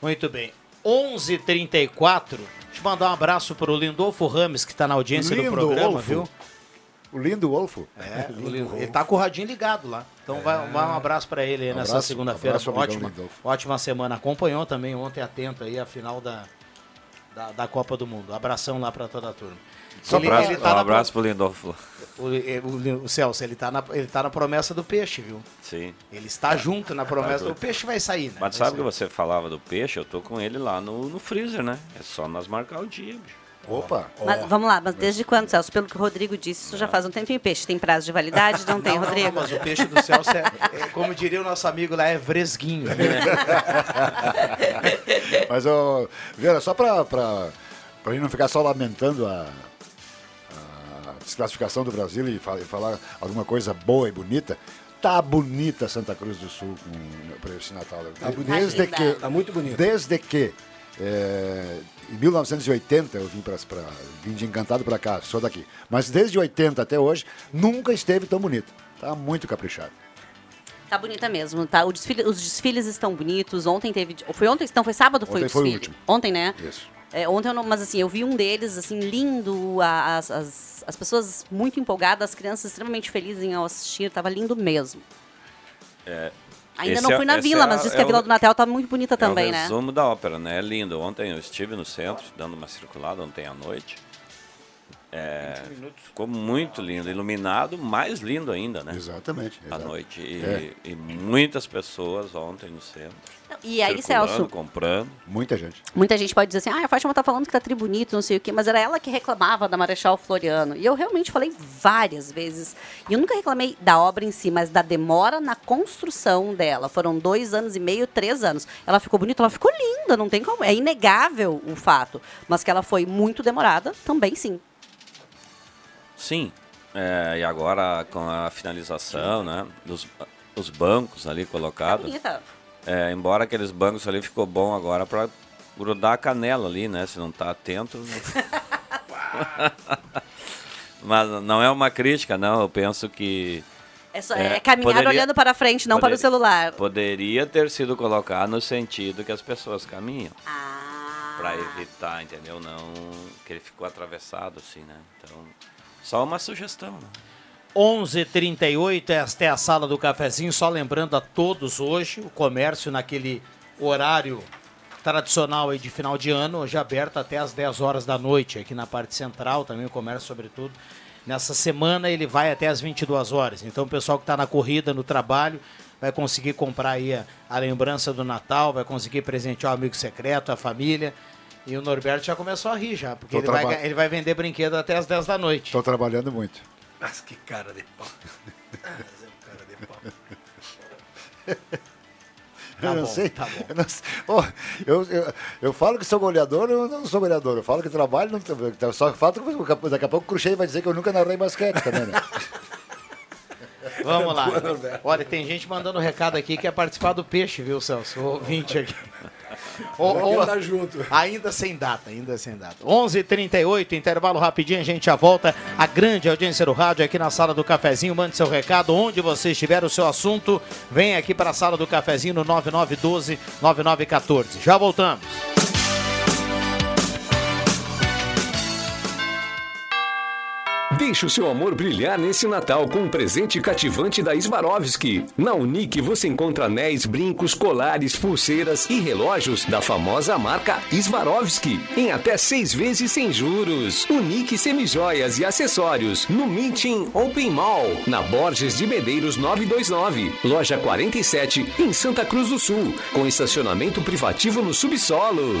Muito bem. 11h34. Deixa eu mandar um abraço para o Lindolfo Rames, que está na audiência do Lindolfo. programa, viu? O lindo Wolfo. É, o- ele tá com o radinho ligado lá. Então vai, vai um abraço para ele aí Um nessa segunda-feira. amigão ótima, ótima semana. Acompanhou também ontem atento aí a final da, da, da Copa do Mundo. Abração lá para toda a turma. Um abraço, um na abraço pro Lindolfo. O, o, o Celso, ele tá, na, ele tá na promessa do peixe, viu? Sim. Ele está junto na promessa. Tá O peixe vai sair, né? Mas Vai sabe que sair. você falava do peixe? Eu tô com ele lá no, no freezer, né? É só nós marcar o dia, bicho. Opa! Mas, vamos lá, mas desde quando, Celso? Pelo que o Rodrigo disse, isso já faz um tempinho. Peixe tem prazo de validade? Não tem, Não, não, Rodrigo? não, mas o peixe do Celso é, é, como diria o nosso amigo lá, é fresguinho. né? Mas, ó, Vera, só pra, pra, pra gente não ficar só lamentando a desclassificação do Brasil e fa- falar alguma coisa boa e bonita, tá bonita Santa Cruz do Sul pra esse Natal. Tá bonita. Desde Tá que. Tá muito bonito. Desde que, é, em 1980, eu vim, pra, pra, vim de Encantado pra cá, sou daqui. Mas desde 80 até hoje, nunca esteve tão bonita. Tá muito caprichado. Tá bonita mesmo, tá? O desfile- os desfiles estão bonitos. Ontem teve. Foi ontem? Não, foi sábado? Foi Ontem o foi o desfile? último. Ontem, né? Isso. É, ontem eu não, mas assim, eu vi um deles, assim, lindo, as, as, as pessoas muito empolgadas, as crianças extremamente felizes em assistir, tava lindo mesmo. É, Ainda não é- fui na vila, é mas diz é que a o- Vila do Natal tá muito bonita é também, o né? resumo da ópera, né? É lindo. Ontem eu estive no centro, dando uma circulada, ontem à noite. É, ficou muito lindo, iluminado, mais lindo ainda, né? Exatamente. À noite. E, É. e muitas pessoas ontem no centro. E aí, Celso? comprando. Muita gente. Muita gente pode dizer assim, ah, a Fátima tá falando que tá tri bonito, não sei o quê, mas era ela que reclamava da Marechal Floriano. E eu realmente falei várias vezes. E eu nunca reclamei da obra em si, mas da demora na construção dela. Foram dois anos e meio, três anos. Ela ficou bonita, ela ficou linda, não tem como. É inegável o fato. Mas que ela foi muito demorada, também sim. Sim. É, e agora com a finalização, né? Dos, os bancos ali colocados. Bonita. É, embora aqueles bancos ali ficou bom agora para grudar a canela ali, né? Se não tá atento. Mas não é uma crítica, não. Eu penso que. É, só, é caminhar olhando para frente, não para o poderia- celular. Poderia ter sido colocado no sentido que as pessoas caminham. Ah. Para evitar, entendeu? Não que ele ficou atravessado assim, né? Então, só uma sugestão, né? 11:38 esta é a sala do cafezinho. Só lembrando a todos hoje, o comércio naquele horário tradicional aí de final de ano, hoje aberto até às 10 horas da noite, aqui na parte central também o comércio, sobretudo. Nessa semana ele vai até às 22 horas. Então o pessoal que está na corrida, no trabalho, vai conseguir comprar aí a, a lembrança do Natal, vai conseguir presentear o amigo secreto, a família. E o Norberto já começou a rir já, porque ele vai, ele vai vender brinquedo até às 10 da noite. Estou trabalhando muito. Mas que cara de pau. Mas é um cara de pau. Tá eu não bom, sei. tá bom. Eu, não sei. Ô, eu, eu, eu falo que sou goleador, eu não sou goleador. Eu falo que trabalho, não, só fato que daqui a pouco o Cruxei vai dizer que eu nunca narrei basquete também, né? Vamos lá. Olha, tem gente mandando recado aqui que quer participar do peixe, viu, Celso? O ouvinte aqui. O- o- junto. Ainda sem data, ainda sem data. 11:38 intervalo rapidinho, a gente já volta. A grande audiência do rádio aqui na sala do cafezinho. Mande seu recado, onde você estiver, o seu assunto. Vem aqui para a sala do cafezinho no 9912-9914. Já voltamos. Deixe o seu amor brilhar nesse Natal com um presente cativante da Swarovski. Na Unique você encontra anéis, brincos, colares, pulseiras e relógios da famosa marca Swarovski em até seis vezes sem juros. Unique semijoias e acessórios no Minting Open Mall, na Borges de Medeiros 929, loja 47 em Santa Cruz do Sul, com estacionamento privativo no subsolo.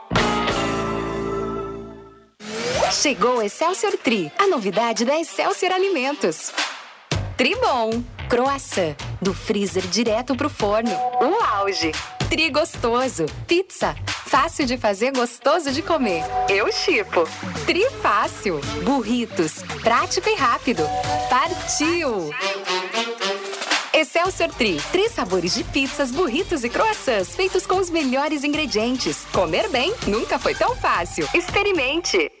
Chegou Excelsior Tri, a novidade da Excelsior Alimentos. Tribom, croissant, do freezer direto pro forno. O auge. Tri gostoso. Pizza. Fácil de fazer, gostoso de comer. Eu chipo. Tri fácil. Burritos. Prático e rápido. Partiu! Excelsior Tri. Três sabores de pizzas, burritos e croissants feitos com os melhores ingredientes. Comer bem nunca foi tão fácil. Experimente!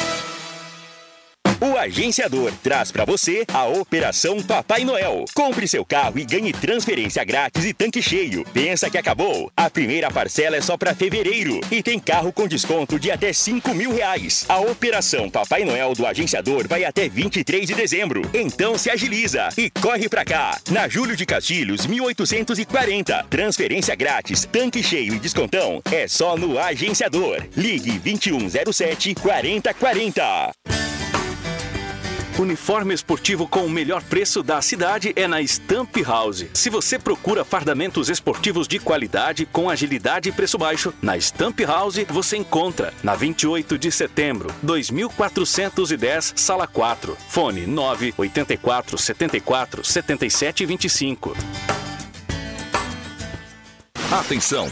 O agenciador traz para você a Operação Papai Noel. Compre seu carro e ganhe transferência grátis e tanque cheio. Pensa que acabou? A primeira parcela é só para fevereiro e tem carro com desconto de até 5 mil reais. A Operação Papai Noel do agenciador vai até 23 de dezembro. Então se agiliza e corre pra cá. Na Júlio de Castilhos, 1840. Transferência grátis, tanque cheio e descontão é só no agenciador. Ligue 2107 4040. Uniforme esportivo com o melhor preço da cidade é na Stamp House. Se você procura fardamentos esportivos de qualidade, com agilidade e preço baixo, na Stamp House você encontra na 28 de setembro, 2410, sala 4. Fone 984 74 77 25. Atenção!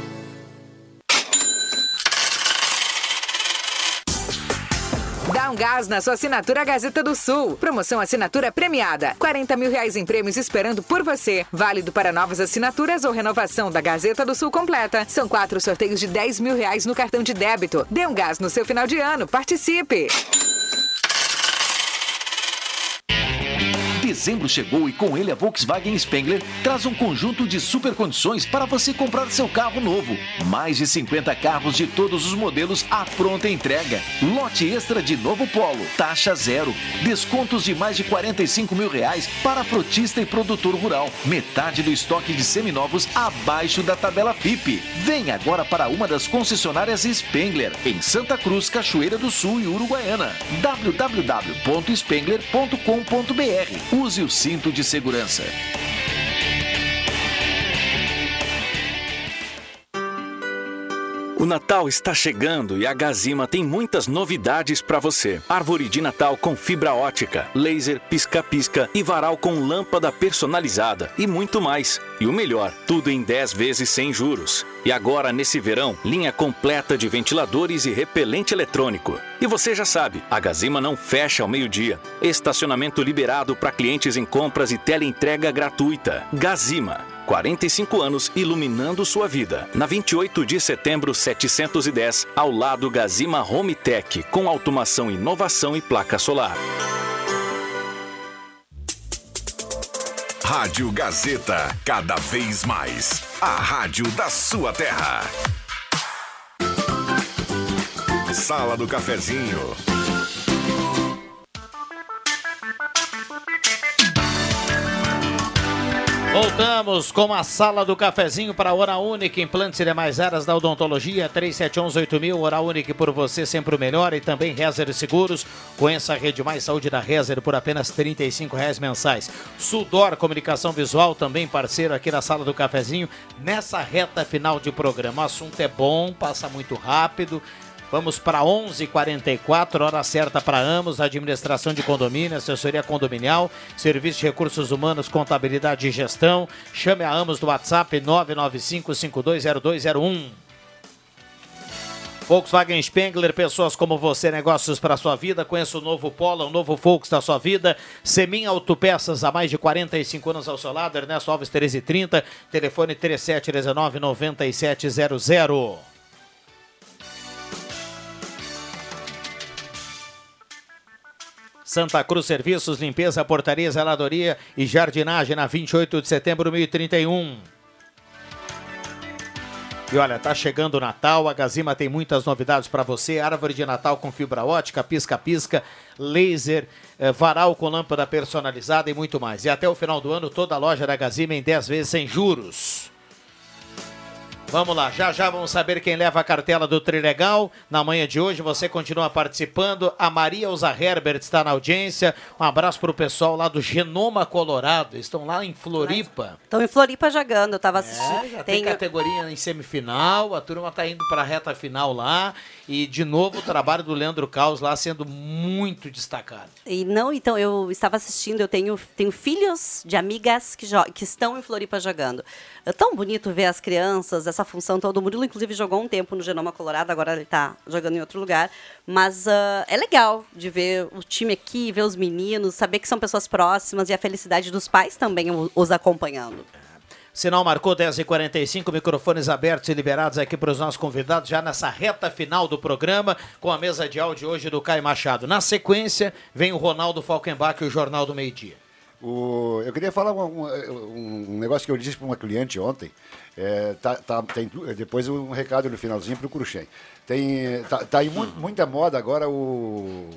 Um gás na sua assinatura Gazeta do Sul. Promoção assinatura premiada. 40 mil reais em prêmios esperando por você. Válido para novas assinaturas ou renovação da Gazeta do Sul completa. São quatro sorteios de 10 mil reais no cartão de débito. Dê um gás no seu final de ano. Participe! Dezembro chegou e com ele a Volkswagen Spengler traz um conjunto de super condições para você comprar seu carro novo. Mais de 50 carros de todos os modelos à pronta entrega. Lote extra de novo Polo, taxa zero. Descontos de mais de 45 mil reais para frotista e produtor rural. Metade do estoque de seminovos abaixo da tabela FIP. Vem agora para uma das concessionárias Spengler, em Santa Cruz, Cachoeira do Sul e Uruguaiana. www.spengler.com.br Use o cinto de segurança. O Natal está chegando e a Gazima tem muitas novidades para você. Árvore de Natal com fibra ótica, laser, pisca-pisca e varal com lâmpada personalizada e muito mais. E o melhor, tudo em 10 vezes sem juros. E agora, nesse verão, linha completa de ventiladores e repelente eletrônico. E você já sabe, a Gazima não fecha ao meio-dia. Estacionamento liberado para clientes em compras e teleentrega gratuita. Gazima. 45 anos iluminando sua vida. Na 28 de setembro 710, ao lado Gazima Home Tech, com automação, inovação e placa solar. Rádio Gazeta, cada vez mais. A rádio da sua terra. Sala do Cafezinho. Voltamos com a sala do cafezinho para a Hora Única, implantes e demais áreas da odontologia, 37118000, Hora Única por você sempre o melhor e também Rezer Seguros, conheça a rede Mais Saúde da Rezer por apenas 35 reais mensais. Sudor Comunicação Visual, também parceiro aqui na sala do cafezinho, nessa reta final de programa. O assunto é bom, passa muito rápido, Vamos para 11:44 hora certa para Amos, administração de condomínio, assessoria condominial, serviço de recursos humanos, contabilidade e gestão. Chame a Amos do WhatsApp 995520201. Volkswagen Spengler, pessoas como você, negócios para sua vida. Conheça o novo Polo, o novo Volks da sua vida. Semin Autopeças, há mais de 45 anos ao seu lado. Ernesto Alves 1330, telefone 3719 9700. Santa Cruz Serviços, Limpeza, Portaria, Zeladoria e Jardinagem na 28 de setembro de 1031. E olha, tá chegando o Natal, a Gazima tem muitas novidades para você. Árvore de Natal com fibra ótica, pisca-pisca, laser, eh, varal com lâmpada personalizada e muito mais. E até o final do ano, toda a loja da Gazima em 10 vezes sem juros. Vamos lá, já já vamos saber quem leva a cartela do Trilegal. Na manhã de hoje você continua participando. A Maria Usa Herbert está na audiência. Um abraço para o pessoal lá do Genoma Colorado. Estão lá em Floripa. Estão em Floripa jogando, eu tava assistindo. É, já tem categoria em semifinal, a turma está indo para a reta final lá. E de novo o trabalho do Leandro Caos lá sendo muito destacado. E não, então, eu estava assistindo, eu tenho, tenho filhos de amigas que, que estão em Floripa jogando. É tão bonito ver as crianças, essa função toda. O Murilo, inclusive, jogou um tempo no Genoma Colorado, agora ele está jogando em outro lugar. Mas ah, é legal de ver o time aqui, ver os meninos, saber que são pessoas próximas e a felicidade dos pais também os acompanhando. Sinal marcou 10h45, microfones abertos e liberados aqui para os nossos convidados, já nessa reta final do programa, com a mesa de áudio hoje do Caio Machado. Na sequência, vem o Ronaldo Falkenbach e o Jornal do Meio Dia. O- eu queria falar um, um- um negócio que eu disse para uma cliente ontem. É, tá- tá- tem depois um recado no finalzinho para o Cruxem. Tem, tá, tá em mu- muita moda agora o,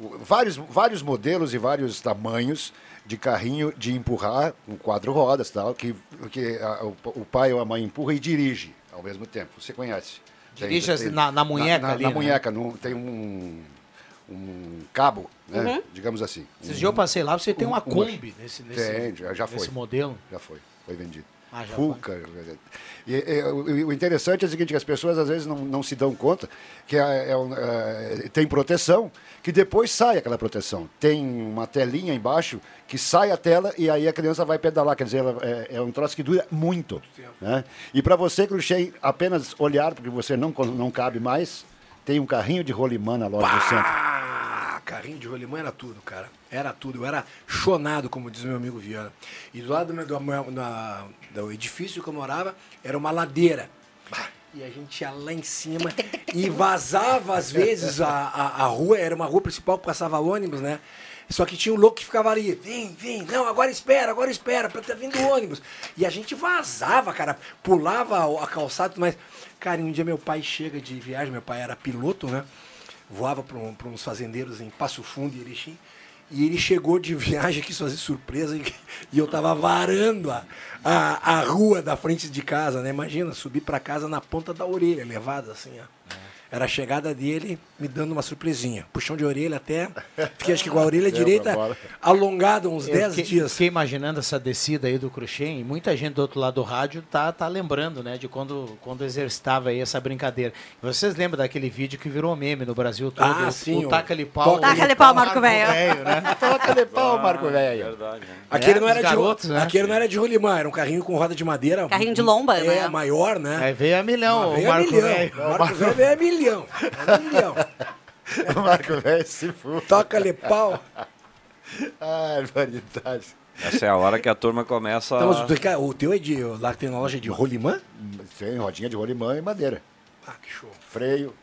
o- vários, vários modelos e vários tamanhos de carrinho de empurrar com quatro rodas tal, que, que a- o, pai ou a mãe empurra e dirige ao mesmo tempo. Você conhece? Tem- Dirige assim na- na munheca na, ali, Na né? munheca, num- tem um, um cabo, né? Uhum. digamos assim. Esses dias eu passei lá, você tem uma Um- Kombi nesse, nesse, tem, já, já foi. nesse modelo. Já foi, foi vendido. Ah, Fuca. E, e, o, o interessante é o seguinte, as pessoas às vezes não, não se dão conta que é, é é, tem proteção, que depois sai aquela proteção. Tem uma telinha embaixo que sai a tela e aí a criança vai pedalar. Quer dizer, ela, é, é um troço que dura muito. Né? E para você, Cruxem, apenas olhar, porque você não, não cabe mais, tem um carrinho de rolimã na loja do centro. Ah, carrinho de rolimã era tudo, cara. Era tudo. Eu era chonado, como diz meu amigo Viana. E do lado do, meu- do, na- do edifício que eu morava, era uma ladeira. E a gente ia lá em cima e vazava, às vezes, a, a, a rua, era uma rua principal que passava ônibus, né? Só que tinha um louco que ficava ali, vem, vem, não, agora espera, agora espera, tá vindo o ônibus. E a gente vazava, cara, pulava a calçada e tudo mais. Cara, e um dia meu pai chega de viagem, meu pai era piloto, né? Voava para uns fazendeiros em Passo Fundo e Erechim. E ele chegou de viagem, quis fazer surpresa e, e eu tava varando a, a, a rua da frente de casa, né? Imagina, subir para casa na ponta da orelha, levada assim, ó. Era a chegada dele me dando uma surpresinha. Puxão de orelha até. Fiquei acho que com a orelha direita alongada uns Eu 10 fiquei, dias. Fiquei imaginando essa descida aí do Cruxem e muita gente do outro lado do rádio tá, tá lembrando, né, de quando, quando exercitava aí essa brincadeira. Vocês lembram daquele vídeo que virou meme no Brasil todo? Ah, o, sim, O o- Taca-lhe pau. Taca-lhe pau, Marco Velho. né? Toca-lhe pau, Marco Velho. Verdade, né? Aquele, É, não era os garotos, de, né? aquele não era de rolimã, era um carrinho com roda de madeira. Carrinho de lomba, é, né? maior, né? Aí veio a milhão, Veio o Marco. Velho. O Marco Velho veio a milhão. A milhão. O Marco Velho se fude. Toca-lhe pau. Ai, variedade. Essa é a hora que a turma começa Então, mas a... o teu- o teu é de. Lá que tem na loja de rolimã? Tem rodinha de rolimã e madeira. Ah, que show. Freio.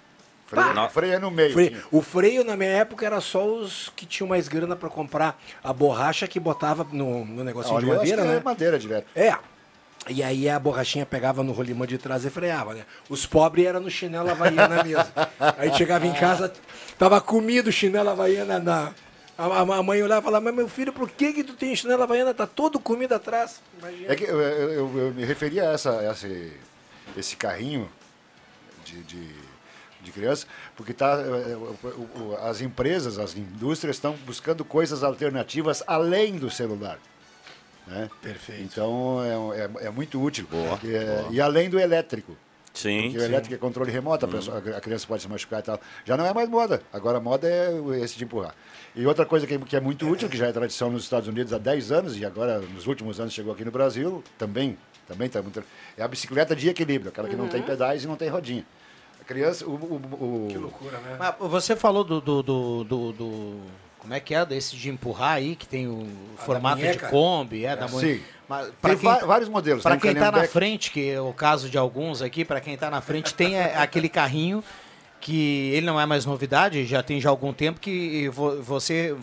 Freio, freio é no meio. Freio. O freio, na minha época, era só os que tinham mais grana pra comprar a borracha que botava no, no negocinho de madeira, que né? é madeira direto. É. E aí a borrachinha pegava no rolimã de trás e freava, né? Os pobres eram no chinelo havaiana mesmo. Aí chegava em casa, tava comido chinelo havaiana na. A, a- mãe olhava e falava, mas meu filho, por que que tu tem chinelo havaiana? Tá todo comido atrás. Imagina. É que eu, eu- eu- me referia a essa, essa- esse carrinho de, de, de criança, porque tá, o- o- as empresas, as indústrias estão buscando coisas alternativas além do celular. Né? Perfeito. Então é, é- é muito útil. porque, é- E além do elétrico. Sim, Porque o sim. elétrico é controle remoto, a, pessoa- a criança pode se machucar e tal. Já não é mais moda. Agora a moda é esse de empurrar. E outra coisa que, que é muito útil, que já é tradição nos Estados Unidos há 10 anos e agora nos últimos anos chegou aqui no Brasil, também, também tá muito, é a bicicleta de equilíbrio, aquela que não tem pedais e não tem rodinha. A criança, o, o- o- Que loucura, né? Mas você falou do, do, do, do- do- Como é que é? Desse de empurrar aí, que tem o formato de? Kombi, é, É, da sim. Mas Tem va- vários modelos, Para quem está na frente, que é o caso de alguns aqui, para quem está na frente, tem é, aquele carrinho que ele não é mais novidade, já tem já algum tempo que vo- você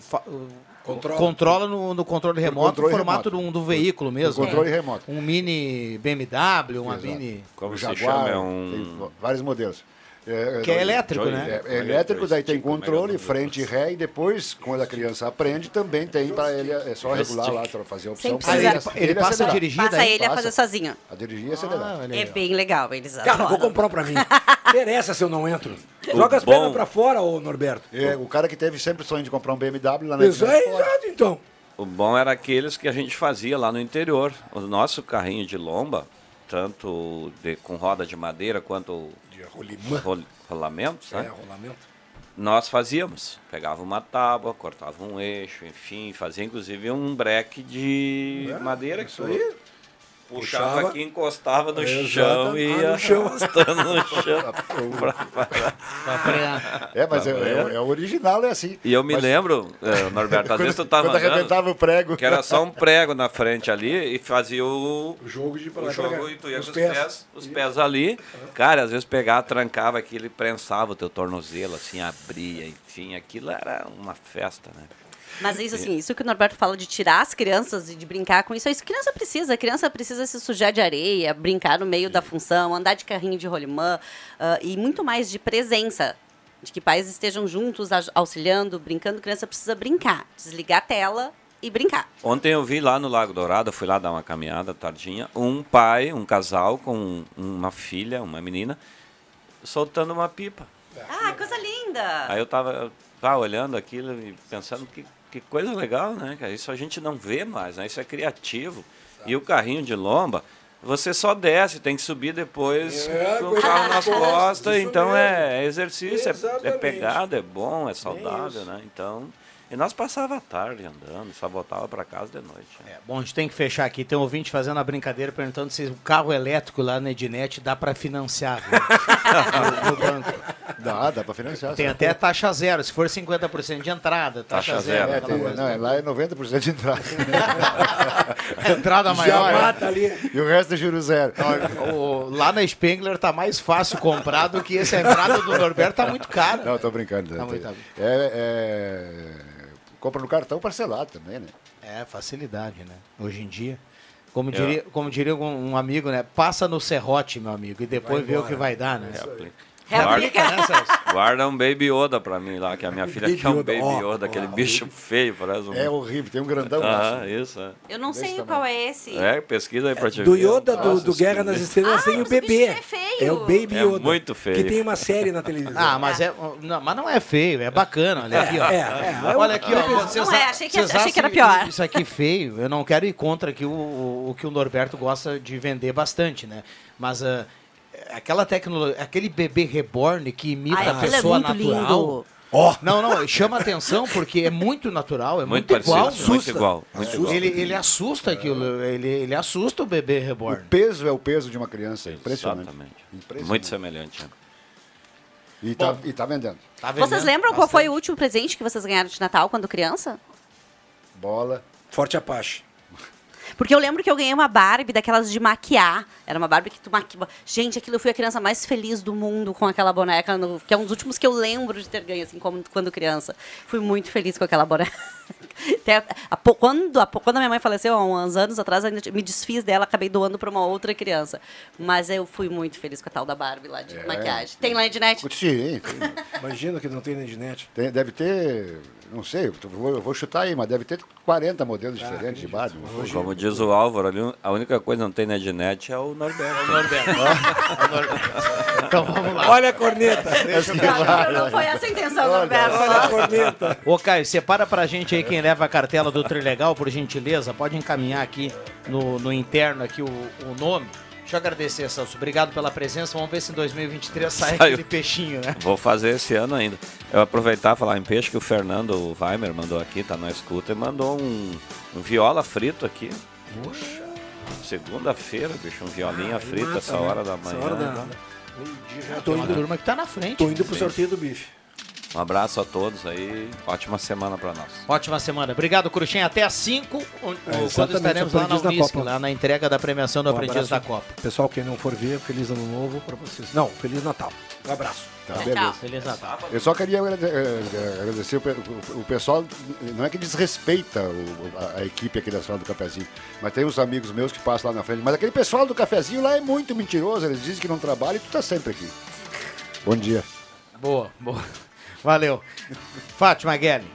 Controla. controla no, no controle remoto controle o formato remoto. do, do veículo mesmo. Controle né? remoto. Um mini BMW, uma Exato. mini... Como O se Jaguar, chama? É tem um... vários modelos. É, Que é elétrico, né? É, é elétrico, daí tem controle, frente e ré, e depois, quando a criança aprende, também tem para ele, é só regular lá, para fazer a opção. Precisar- ele, ele passa a acelerar. dirigir Passa daí? ele a fazer sozinho. A dirigir e acelerar. É bem legal, eles Cara, vou adoram. comprar pra mim. Interessa se eu não entro. Joga as pernas pra fora, ô Norberto. É, o cara que teve sempre o sonho de comprar um BMW lá na Isso aí, exato, então. O bom era aqueles que a gente fazia lá no interior. O nosso carrinho de lomba, tanto de- com roda de madeira quanto de rol, rolamentos, né? É, rolamento. Nós fazíamos. Pegava uma tábua, cortava um eixo, enfim, fazia inclusive um breque de É, madeira que isso aí. Puxava Puxava. aqui, encostava no chão e Ah, ia no chão. arrastando no chão. pra- pra- É, mas é, pra- é- é o original, é assim. E eu me Mas- lembro, eh, Norberto, às vezes tu tava Quando arrebentava o prego. que era só um prego na frente ali e fazia o, O jogo de o pra pra jogo e tu ia Os com os pés. pés, os pés ali. Cara, às vezes pegava, trancava aquilo e prensava o teu tornozelo, assim, abria, enfim, aquilo era uma festa, né? Mas isso assim, isso que o Norberto fala de tirar as crianças e de brincar com isso, é isso que a criança precisa. A criança precisa se sujar de areia, brincar no meio da função, andar de carrinho de rolimã ah, e muito mais de presença. De que pais estejam juntos, auxiliando, brincando. A criança precisa brincar, desligar a tela e brincar. Ontem eu vi lá no Lago Dourado, fui lá dar uma caminhada tardinha, um pai, um casal com uma filha, uma menina, soltando uma pipa. Ah, coisa linda! Aí eu tava, eu tava olhando aquilo e pensando que, que coisa legal, né, cara? Isso a gente não vê mais, né? Isso é criativo. E o carrinho de lomba, você só desce, tem que subir depois É, com o carro nas costas, Então mesmo. é exercício, é, é pegada, é bom, é saudável, isso. né? Então. E nós passava a tarde andando, só voltava para casa de noite. né? Bom, a gente tem que fechar aqui. Tem um ouvinte fazendo a brincadeira perguntando se o carro elétrico lá na Ednet dá para financiar viu? no, no banco. Dá, dá para financiar. Tem até taxa zero, se for 50% de entrada, taxa, Taxa zero. zero. É, tem- não, é, lá é 90% de entrada. Entrada Já maior. né? mata ali. E o resto é juro zero. O- lá na Spengler tá mais fácil comprar do que essa entrada do Norberto tá muito cara. Não, tô brincando. Tá muito- é, é, compra no cartão parcelado também, né? É, facilidade, né? Hoje em dia. Como É. diria, como diria um, amigo, né? Passa no serrote, meu amigo, e depois Vai vê o que vai dar, né? Reaplica. Reaplica, né, Celso? Guarda um Baby Yoda pra mim lá, que a minha filha Baby quer um Yoda, Baby Yoda, aquele bicho feio, parece um... É horrível, tem um grandão Ah, lá, isso, é. Eu não sei qual é esse. É, pesquisa aí pra te Do ver. Yoda, do, Nossa, do Guerra nas. Estrelas, tem o bebê. É, o Baby É Yoda. muito feio. Que tem uma série na televisão. Ah, mas, é, não, mas não é feio, é bacana. Olha aqui, ó. É, é, é. Olha aqui, ó. Não, vocês não é, achei que- achei que era pior. Isso aqui feio. Eu não quero ir contra aqui o, o, o que o Norberto gosta de vender bastante, né? Mas ah, aquela tecnologia, aquele bebê reborn que imita Ai, a é pessoa muito natural. lindo. Ó, Não, não, chama atenção porque é muito natural, é muito, Muito parecido, igual. muito assusta. igual, muito igual. Ele, ele assusta aquilo, ele, ele assusta o bebê reborn. O peso é o peso de uma criança, é impressionante. Exatamente. Impressionante. Muito semelhante. né? E tá, e tá vendendo. Tá Vocês lembram qual foi o último presente que vocês ganharam de Natal quando criança? Bola. Forte Apache. Porque eu lembro que eu ganhei uma Barbie daquelas de maquiar. Era uma Barbie que tu maquiava. Gente, aquilo eu fui a criança mais feliz do mundo com aquela boneca, no- que é um dos últimos que eu lembro de ter ganho, assim, como, quando criança. Fui muito feliz com aquela boneca. Até a- quando, a, quando a minha mãe faleceu, há uns anos atrás, eu ainda me desfiz dela, acabei doando para uma outra criança. Mas eu fui muito feliz com a tal da Barbie lá de maquiagem. Tem lá internet? Sim. Imagina que não tem na. Tem- deve ter, não sei, eu vou, eu vou chutar aí, mas deve ter 40 modelos Ah, diferentes de Barbie. Como diz o Álvaro ali, a única coisa que não tem na Ednet é o Norberto. Então vamos lá. Olha a corneta. Não foi essa a intenção, Norberto. Olha a corneta. Ô, Caio, separa pra gente aí quem leva a cartela do Trilegal, por gentileza. Pode encaminhar aqui no, no interno aqui o, o nome. Deixa eu agradecer, Celso. Obrigado pela presença. Vamos ver se em 2023 sai Saiu. aquele peixinho, né? Vou fazer esse ano ainda. Eu aproveitar e falar em peixe que o Fernando Weimer mandou aqui, tá na escuta, e mandou um, um viola frito aqui. Poxa. Segunda-feira, bicho, um violinha frito mata, essa né? hora da Essa manhã. hora da- né? Já Tem tô uma indo. turma que tá na frente. Tô indo pro sorteio do bife. Um abraço a todos aí. Ótima semana para nós. Ótima semana. Obrigado, Cruxem. Até às 5, É, quando estaremos lá na Unisc, Copa. lá na entrega da premiação do Um Aprendiz abraço. da Copa. Pessoal, quem não for ver, feliz ano novo pra vocês. Não, feliz Natal. Um abraço. Tá, beleza. Feliz Natal. Eu só queria agrade- eh, agradecer o, pe- o- o pessoal, não é que desrespeita a equipe aqui da sala do cafezinho, mas tem uns amigos meus que passam lá na frente. Mas aquele pessoal do cafezinho lá é muito mentiroso, eles dizem que não trabalham e tu tá sempre aqui. Bom dia. Boa, boa. Valeu. Fátima Guelli.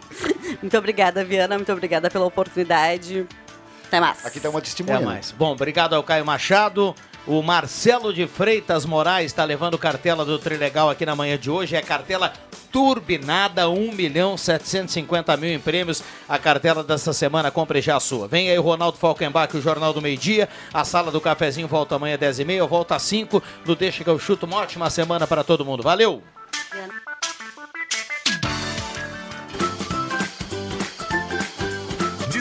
Muito obrigada, Viana. Muito obrigada pela oportunidade. Até mais. Aqui tá uma testemunha. Até mais. Bom, obrigado ao Caio Machado. O Marcelo de Freitas Moraes está levando cartela do Trilegal aqui na manhã de hoje. É cartela turbinada, 1 milhão 750 mil em prêmios. A cartela dessa semana, compre já a sua. Vem aí o Ronaldo Falkenbach, o Jornal do Meio Dia. A sala do cafezinho volta amanhã às 10h30. Volta às 5 no Deixa que eu chuto. Uma ótima semana para todo mundo. Valeu!